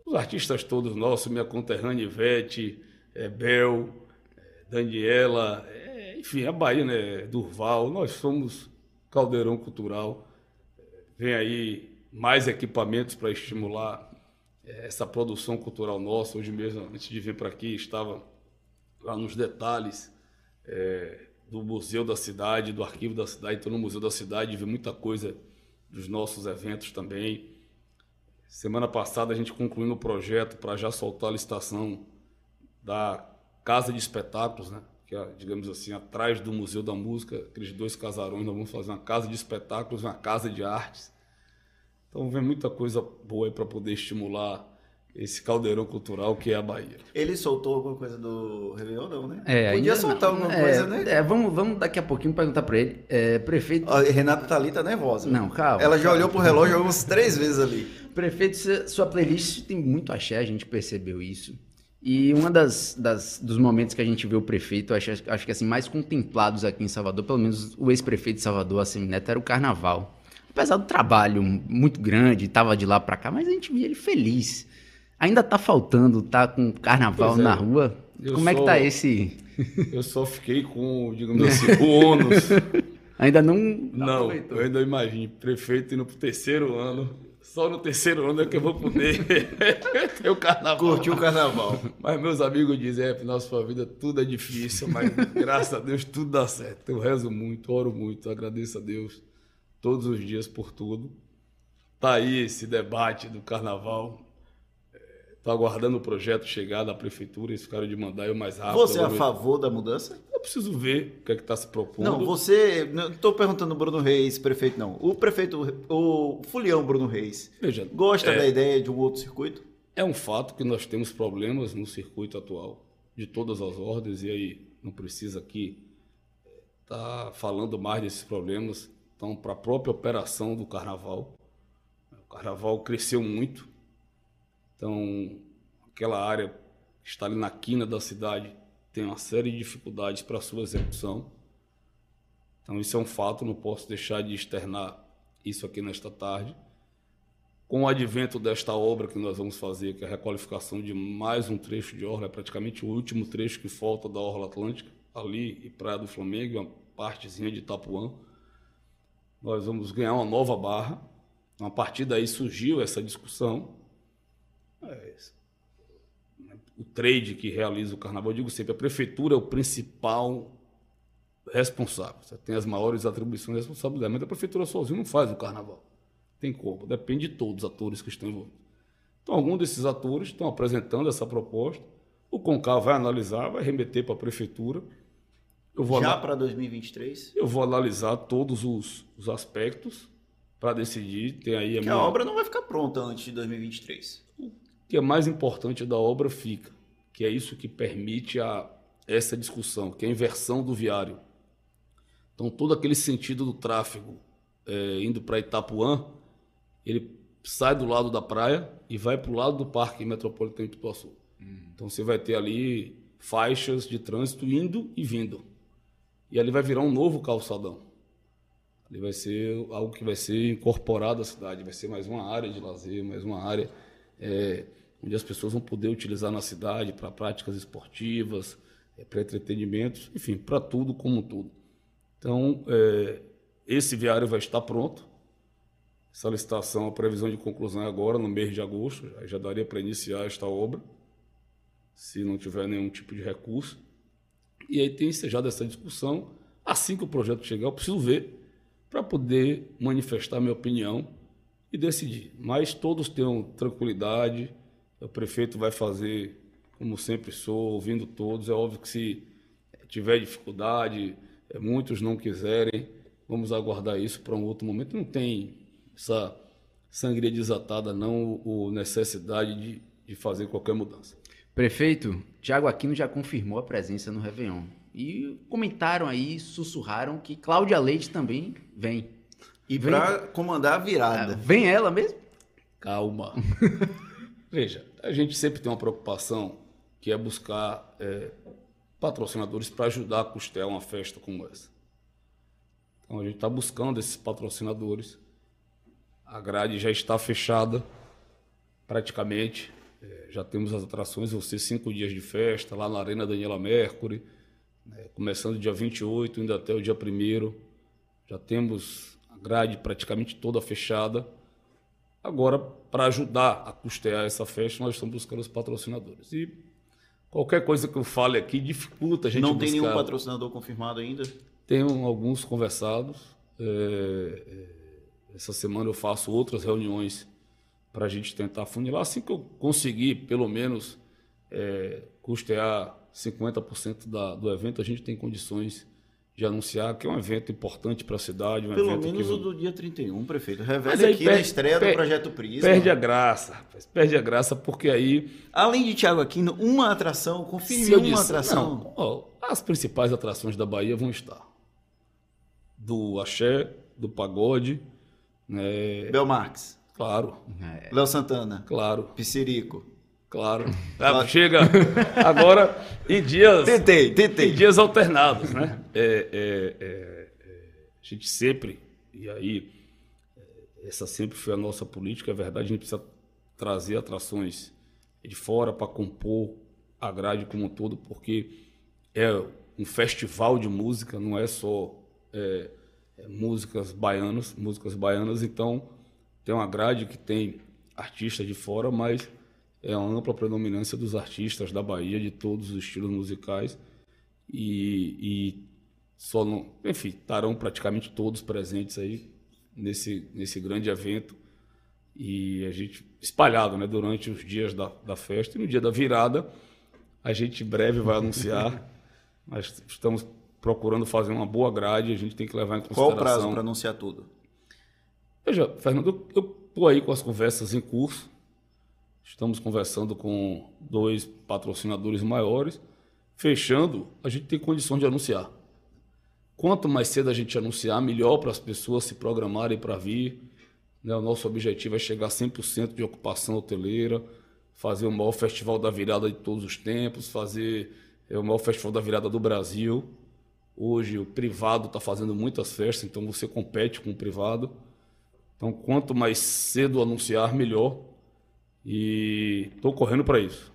Os artistas todos nossos, minha conterrânea Ivete, é, Bel, é, Daniela, é, enfim, a Bahia, né? Durval. Nós somos caldeirão cultural. Vem aí mais equipamentos para estimular é, essa produção cultural nossa. Hoje mesmo, antes de vir para aqui, estava lá nos detalhes é, do Museu da Cidade, do Arquivo da Cidade. Estou no Museu da Cidade, vi muita coisa dos nossos eventos também. Semana passada a gente concluiu o projeto para já soltar a licitação da Casa de Espetáculos, né? que é, digamos assim, atrás do Museu da Música, aqueles dois casarões, nós vamos fazer uma casa de espetáculos, uma casa de artes. Então vem muita coisa boa aí para poder estimular esse caldeirão cultural que é a Bahia. Ele soltou alguma coisa do Réveillon, não, né? É, Podia ainda soltar alguma É, coisa, né? É, vamos, vamos daqui a pouquinho perguntar para ele. É, prefeito, Ó, Renata tá ali, tá nervosa. Não, calma, Ela já calma. olhou pro relógio umas três vezes ali. prefeito, sua- sua playlist tem muito axé, a gente percebeu isso. E uma das, das- dos momentos que a gente vê o prefeito, acho, acho que assim, mais contemplados aqui em Salvador, pelo menos o ex-prefeito de Salvador, assim, Neto, era o carnaval. Apesar do trabalho muito grande, tava de lá para cá, mas a gente via ele feliz. Ainda tá faltando, tá com carnaval é. na rua. Eu Como é que tá esse? Eu só fiquei com, digamos assim, o ônus. Ainda não, Não, aproveitou. eu ainda imagino, prefeito indo pro terceiro ano. Só no terceiro ano é que eu vou poder ter o carnaval. Curtiu o carnaval. Mas meus amigos dizem, é, na sua vida tudo é difícil, mas graças a Deus tudo dá certo. Eu rezo muito, oro muito, agradeço a Deus todos os dias por tudo. Tá aí esse debate do carnaval. Estou aguardando o projeto chegar da prefeitura, eles ficaram de mandar eu mais rápido. Você é a favor da mudança? Eu preciso ver o que é que está se propondo. Não, você. Não estou perguntando o Bruno Reis, prefeito, não. O prefeito, o Fulião Bruno Reis, Veja, gosta é, da ideia de um outro circuito? É um fato que nós temos problemas no circuito atual, de todas as ordens, e aí não precisa aqui estar falando mais desses problemas. Então, para a própria operação do carnaval, o carnaval cresceu muito, então aquela área que está ali na quina da cidade tem uma série de dificuldades para sua execução. Então, isso é um fato, não posso deixar de externar isso aqui nesta tarde. Com o advento desta obra que nós vamos fazer, que é a requalificação de mais um trecho de orla, é praticamente o último trecho que falta da Orla Atlântica, ali e Praia do Flamengo, uma partezinha de Itapuã, nós vamos ganhar uma nova barra. A partir daí surgiu essa discussão. É, o trade que realiza o carnaval, eu digo sempre, a prefeitura é o principal responsável. Você tem as maiores atribuições e responsabilidade, mas a prefeitura sozinha não faz o carnaval. Tem como, depende de todos os atores que estão envolvidos. Então, alguns desses atores estão apresentando essa proposta. O CONCAR vai analisar, vai remeter para a prefeitura. Eu vou, Já para 2023? eu vou analisar todos os, os aspectos para decidir. Tem aí a minha a obra não vai ficar pronta antes de 2023. o que é mais importante da obra fica, que é isso que permite a, essa discussão, que é a inversão do viário. Então, todo aquele sentido do tráfego é, indo para Itapuã, ele sai do lado da praia e vai para o lado do Parque Metropolitano de Ituaçu. Então, você vai ter ali faixas de trânsito indo e vindo. E ali vai virar um novo calçadão. Ali vai ser algo que vai ser incorporado à cidade, vai ser mais uma área de lazer, mais uma área é, onde as pessoas vão poder utilizar na cidade para práticas esportivas, é, para entretenimentos, enfim, para tudo como tudo. Então, é, esse viário vai estar pronto. Essa licitação, a previsão de conclusão é agora, no mês de agosto, já, já daria para iniciar esta obra, se não tiver nenhum tipo de recurso. E aí tem ensejado essa discussão. Assim que o projeto chegar, eu preciso ver para poder manifestar minha opinião e decidir. Mas todos tenham tranquilidade, o prefeito vai fazer como sempre sou, ouvindo todos. É óbvio que se tiver dificuldade, é, muitos não quiserem, vamos aguardar isso para um outro momento. Não tem essa sangria desatada, não, o necessidade de, de fazer qualquer mudança. Prefeito, Tiago Aquino já confirmou a presença no Réveillon. E comentaram aí, sussurraram que Cláudia Leite também vem. E para comandar a virada. Ah, vem ela mesmo? Calma. Veja, a gente sempre tem uma preocupação que é buscar é, patrocinadores para ajudar a custear uma festa como essa. Então a gente está buscando esses patrocinadores. A grade já está fechada, praticamente. É, já temos as atrações, ser cinco dias de festa lá na Arena Daniela Mercury, né, começando dia 28, indo até o dia 1 Já temos a grade praticamente toda fechada. Agora, para ajudar a custear essa festa, nós estamos buscando os patrocinadores. E qualquer coisa que eu fale aqui dificulta a gente Não buscar. tem nenhum patrocinador confirmado ainda? Tenho alguns conversados. É, é, essa semana eu faço outras reuniões para a gente tentar funilar. Assim que eu conseguir, pelo menos, é, custear 50% da, do evento, a gente tem condições de anunciar que é um evento importante para a cidade. Um Pelo evento menos que... o do dia 31, prefeito. Revela aqui na estreia per, do Projeto Prisma. Perde a graça, rapaz. Perde a graça porque aí... Além de Tiago Aquino, uma atração, confirme uma disse, atração. Não, as principais atrações da Bahia vão estar. Do axé, do pagode... Né... Belmarx. Claro. É. Léo Santana. Claro. Piscirico. Claro. Ah, chega agora em dias. Tentei, tentei. Em dias alternados, né? É, é, é, é a gente sempre, e aí, é, essa sempre foi a nossa política, é verdade, a gente precisa trazer atrações de fora para compor a grade como um todo, porque é um festival de música, não é só músicas baianas, músicas baianas, então tem uma grade que tem artistas de fora, mas é uma ampla predominância dos artistas da Bahia, de todos os estilos musicais. E, e só não, enfim, estarão praticamente todos presentes aí nesse, nesse grande evento. E a gente, espalhado né, durante os dias da, da festa. E no dia da virada, a gente em breve vai anunciar. Mas estamos procurando fazer uma boa grade, a gente tem que levar em consideração. Qual o prazo para anunciar tudo? Veja, Fernando, eu estou aí com as conversas em curso. Estamos conversando com dois patrocinadores maiores. Fechando, a gente tem condição de anunciar. Quanto mais cedo a gente anunciar, melhor para as pessoas se programarem para vir. Né? O nosso objetivo é chegar a 100% de ocupação hoteleira, fazer o maior festival da virada de todos os tempos, fazer é, o maior festival da virada do Brasil. Hoje o privado está fazendo muitas festas, então você compete com o privado. Então, quanto mais cedo anunciar, melhor e estou correndo para isso.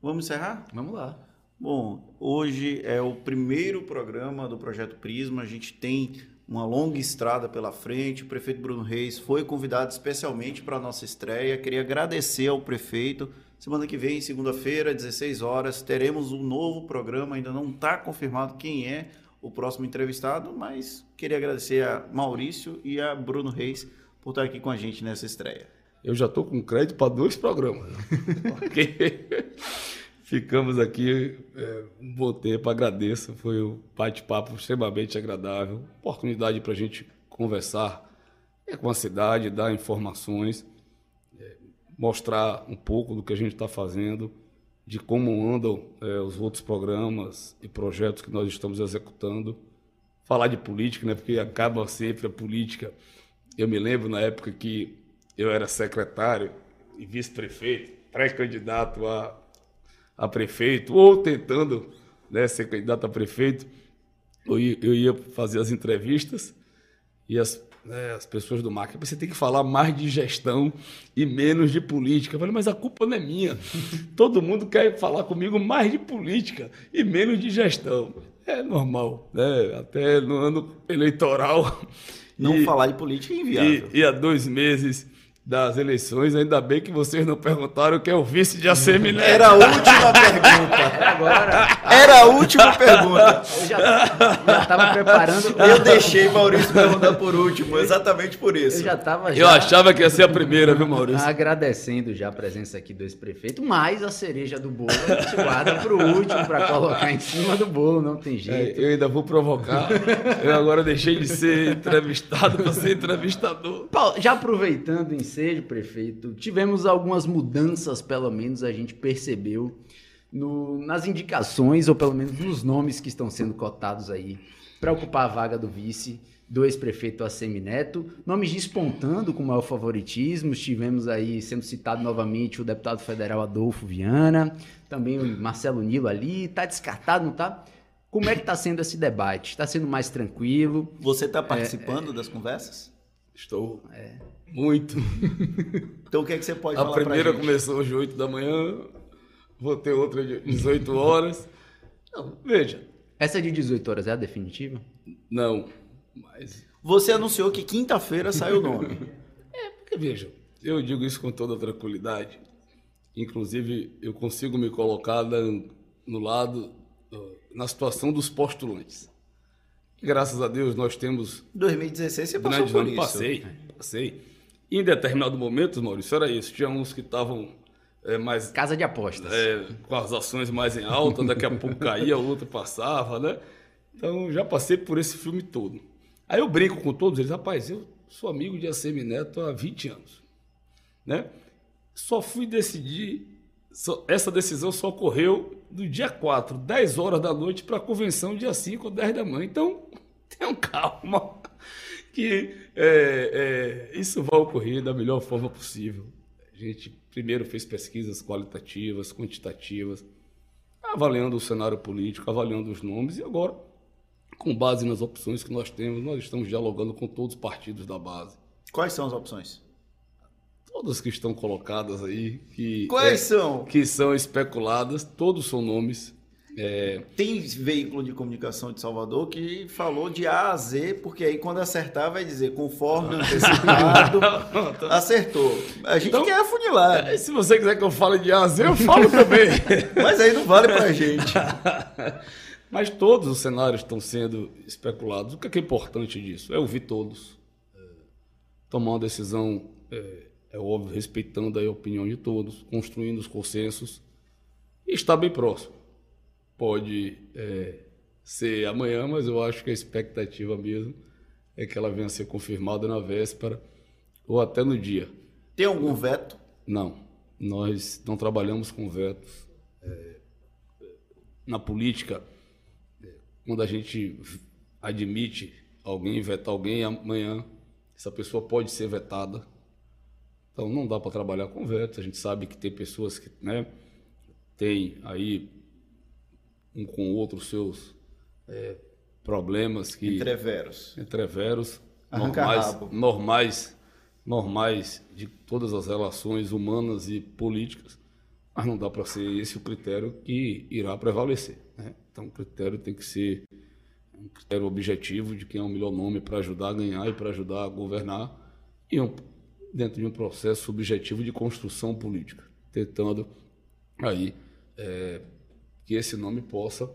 Vamos encerrar? Vamos lá. Bom, hoje é o primeiro programa do Projeto Prisma. A gente tem uma longa estrada pela frente. O prefeito Bruno Reis foi convidado especialmente para a nossa estreia. Queria agradecer ao prefeito. Semana que vem, segunda-feira, 16 horas, teremos um novo programa. Ainda não está confirmado quem é o próximo entrevistado, mas queria agradecer a Maurício e a Bruno Reis por estar aqui com a gente nessa estreia. Eu já estou com crédito para dois programas. Porque ficamos aqui é, um bom tempo, agradeço, foi um bate-papo extremamente agradável, oportunidade para a gente conversar é, com a cidade, dar informações, é, mostrar um pouco do que a gente está fazendo, de como andam é, os outros programas e projetos que nós estamos executando. Falar de política, né, porque acaba sempre a política. Eu me lembro na época que eu era secretário e vice-prefeito, pré-candidato a, a prefeito, ou tentando né, ser candidato a prefeito, eu eu ia fazer as entrevistas e as, né, as pessoas do marketing, você tem que falar mais de gestão e menos de política. Eu falei, mas a culpa não é minha. Todo mundo quer falar comigo mais de política e menos de gestão. É normal, né? Até no ano eleitoral. Não e, falar de política é inviável. E, e há dois meses das eleições. Ainda bem que vocês não perguntaram quem é o vice de Neto. Era a última pergunta. Agora, Era a última pergunta. eu já estava preparando. Eu deixei Maurício perguntar por último, exatamente por Eu isso. já estava Eu achava que ia ser a primeira, viu, Maurício? agradecendo já a presença aqui do ex-prefeito, mas a cereja do bolo a gente guarda para o último para colocar em cima do bolo, não tem É, jeito. eu ainda vou provocar. Eu agora deixei de ser entrevistado para ser entrevistador. Paulo, já aproveitando o ensejo, prefeito, tivemos algumas mudanças, pelo menos a gente percebeu no- nas indicações, ou pelo menos nos nomes que estão sendo cotados aí para ocupar a vaga do vice do ex-prefeito Assemi Neto. Nomes despontando com maior favoritismo. Tivemos aí sendo citado novamente o deputado federal Adolfo Viana, também o Marcelo Nilo ali. Tá descartado, não tá? Como é que está sendo esse debate? Está sendo mais tranquilo? Você está participando das conversas? Estou. Muito. Então o que, é que você pode A falar pra primeira gente? começou às 8 da manhã, vou ter outra de 18 horas. Não, veja, Essa de 18 horas é a definitiva? não, mas Você anunciou que quinta-feira sai o nome. Porque, veja, eu digo isso com toda tranquilidade. Inclusive, eu consigo me colocar no lado, na situação dos postulantes. Graças a Deus, nós temos 2016 você passou por isso. Passei, passei. Em determinado momento, Maurício, era isso. Tinha uns que estavam é, mais Casa de apostas. é, com as ações mais em alta, daqui a pouco caía, o outro passava, né? Então já passei por esse filme todo. Aí eu brinco com todos eles, rapaz, eu sou amigo de ACM Neto há 20 anos, né? Só fui decidir, só- essa decisão só ocorreu do dia 4, 10 horas da noite, para a convenção dia 5 ou 10 da manhã. Então, tenham calma, que é, é, isso vai ocorrer da melhor forma possível. A gente primeiro fez pesquisas qualitativas, quantitativas, avaliando o cenário político, avaliando os nomes, e agora, com base nas opções que nós temos, nós estamos dialogando com todos os partidos da base. Quais são as opções? Todas que estão colocadas aí, que, Quais é, são? que são especuladas, todos são nomes. É, Tem veículo de comunicação de Salvador que falou de A a Z, porque aí quando acertar vai dizer conforme antecipado, acertou. A gente Então- quer afunilar, é, se você quiser que eu fale de AZ, eu falo também. mas aí não vale pra gente. Mas todos os cenários estão sendo especulados. O que é, que é importante disso? É ouvir todos. É, tomar uma decisão, é, é óbvio, respeitando a opinião de todos, construindo os consensos e estar bem próximo. Pode é, ser amanhã, mas eu acho que a expectativa mesmo é que ela venha a ser confirmada na véspera ou até no dia. Tem algum veto? Não, nós não trabalhamos com vetos. É, na política, é, quando a gente admite alguém, veta alguém, amanhã essa pessoa pode ser vetada. Então não dá para trabalhar com vetos. A gente sabe que tem pessoas que né, têm aí um com o outro seus é, problemas que Entreveros. entreveros normais, normais, normais de todas as relações humanas e políticas, mas não dá para ser esse o critério que irá prevalecer. né? Então, o critério tem que ser um critério objetivo de quem é o melhor nome para ajudar a ganhar e para ajudar a governar, e um- dentro de um processo subjetivo de construção política, tentando aí é, que esse nome possa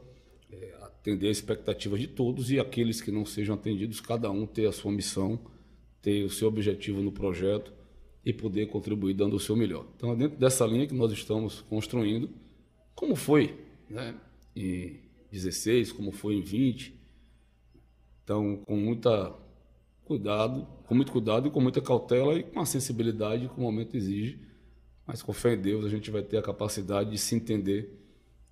é, atender a expectativas de todos e aqueles que não sejam atendidos, cada um ter a sua missão, ter o seu objetivo no projeto e poder contribuir dando o seu melhor. Então, é dentro dessa linha que nós estamos construindo, como foi né, em 16, como foi em 20. Então, com muita cuidado, com muito cuidado e com muita cautela e com a sensibilidade que o momento exige, mas com fé em Deus a gente vai ter a capacidade de se entender.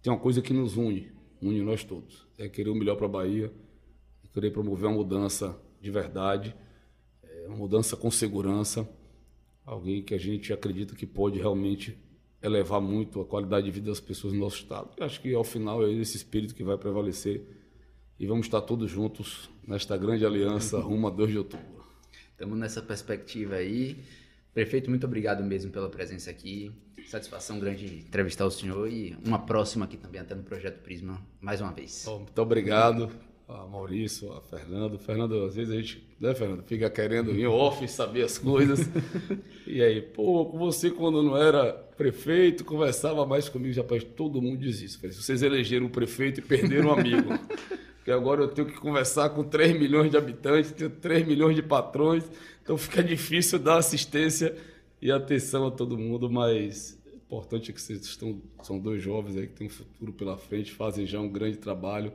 Tem uma coisa que nos une, une nós todos, é querer o melhor para a Bahia, é querer promover uma mudança de verdade, é uma mudança com segurança, alguém que a gente acredita que pode realmente elevar muito a qualidade de vida das pessoas no nosso estado. Eu acho que ao final é esse espírito que vai prevalecer e vamos estar todos juntos nesta grande aliança rumo a 2 de outubro. Estamos nessa perspectiva aí. Prefeito, muito obrigado mesmo pela presença aqui. Satisfação grande entrevistar o senhor e uma próxima aqui também, até no Projeto Prisma, mais uma vez. Bom, muito obrigado. a Maurício, a Fernando. Fernando, às vezes a gente, né, Fernando, fica querendo em off saber as coisas. e aí, pô, com você quando não era prefeito, conversava mais comigo, já todo mundo diz isso. Falei, vocês elegeram o prefeito e perderam um amigo. Porque agora eu tenho que conversar com 3 milhões de habitantes, tenho 3 milhões de patrões, então fica difícil dar assistência e atenção a todo mundo, mas importante é que vocês estão, são dois jovens aí que têm um futuro pela frente, fazem já um grande trabalho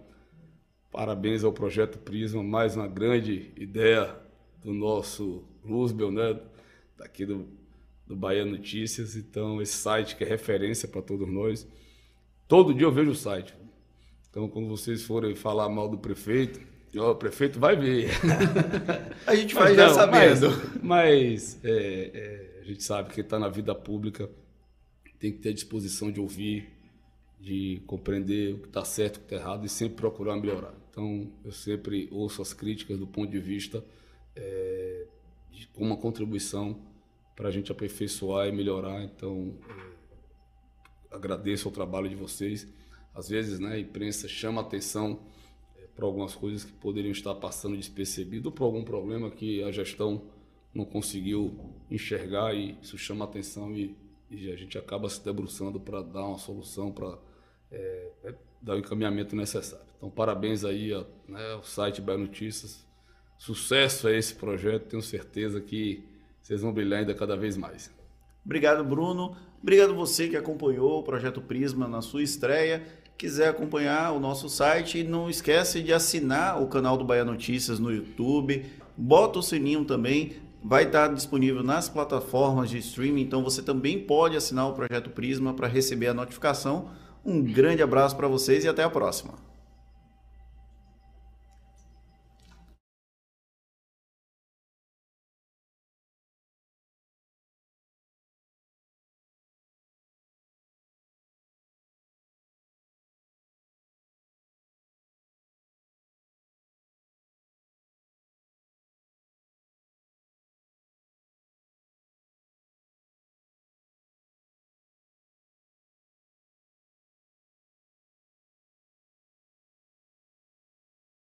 Parabéns ao Projeto Prisma, mais uma grande ideia do nosso Luzbel, né? Daqui do, do Bahia Notícias. Então, esse site que é referência para todos nós. Todo dia eu vejo o site. Então, quando vocês forem falar mal do prefeito, ó, o prefeito vai ver. a gente vai já sabendo. Mas, mas é, é, a gente sabe que está na vida pública, tem que ter disposição de ouvir, de compreender o que está certo, o que está errado e sempre procurar melhorar. Então, eu sempre ouço as críticas do ponto de vista é, de uma contribuição para a gente aperfeiçoar e melhorar. Então, é, agradeço o trabalho de vocês. Às vezes, né, a imprensa chama atenção é, para algumas coisas que poderiam estar passando despercebido ou por algum problema que a gestão não conseguiu enxergar e isso chama atenção e, e a gente acaba se debruçando para dar uma solução, para é, é, dar o encaminhamento necessário. Então, parabéns aí ao, né, site Bahia Notícias. Sucesso a esse projeto, tenho certeza que vocês vão brilhar ainda cada vez mais. Obrigado, Bruno. Obrigado você que acompanhou o Projeto Prisma na sua estreia. Quiser acompanhar o nosso site, não esquece de assinar o canal do Bahia Notícias no YouTube. Bota o sininho também, vai estar disponível nas plataformas de streaming, então você também pode assinar o Projeto Prisma para receber a notificação um grande abraço para vocês e até a próxima.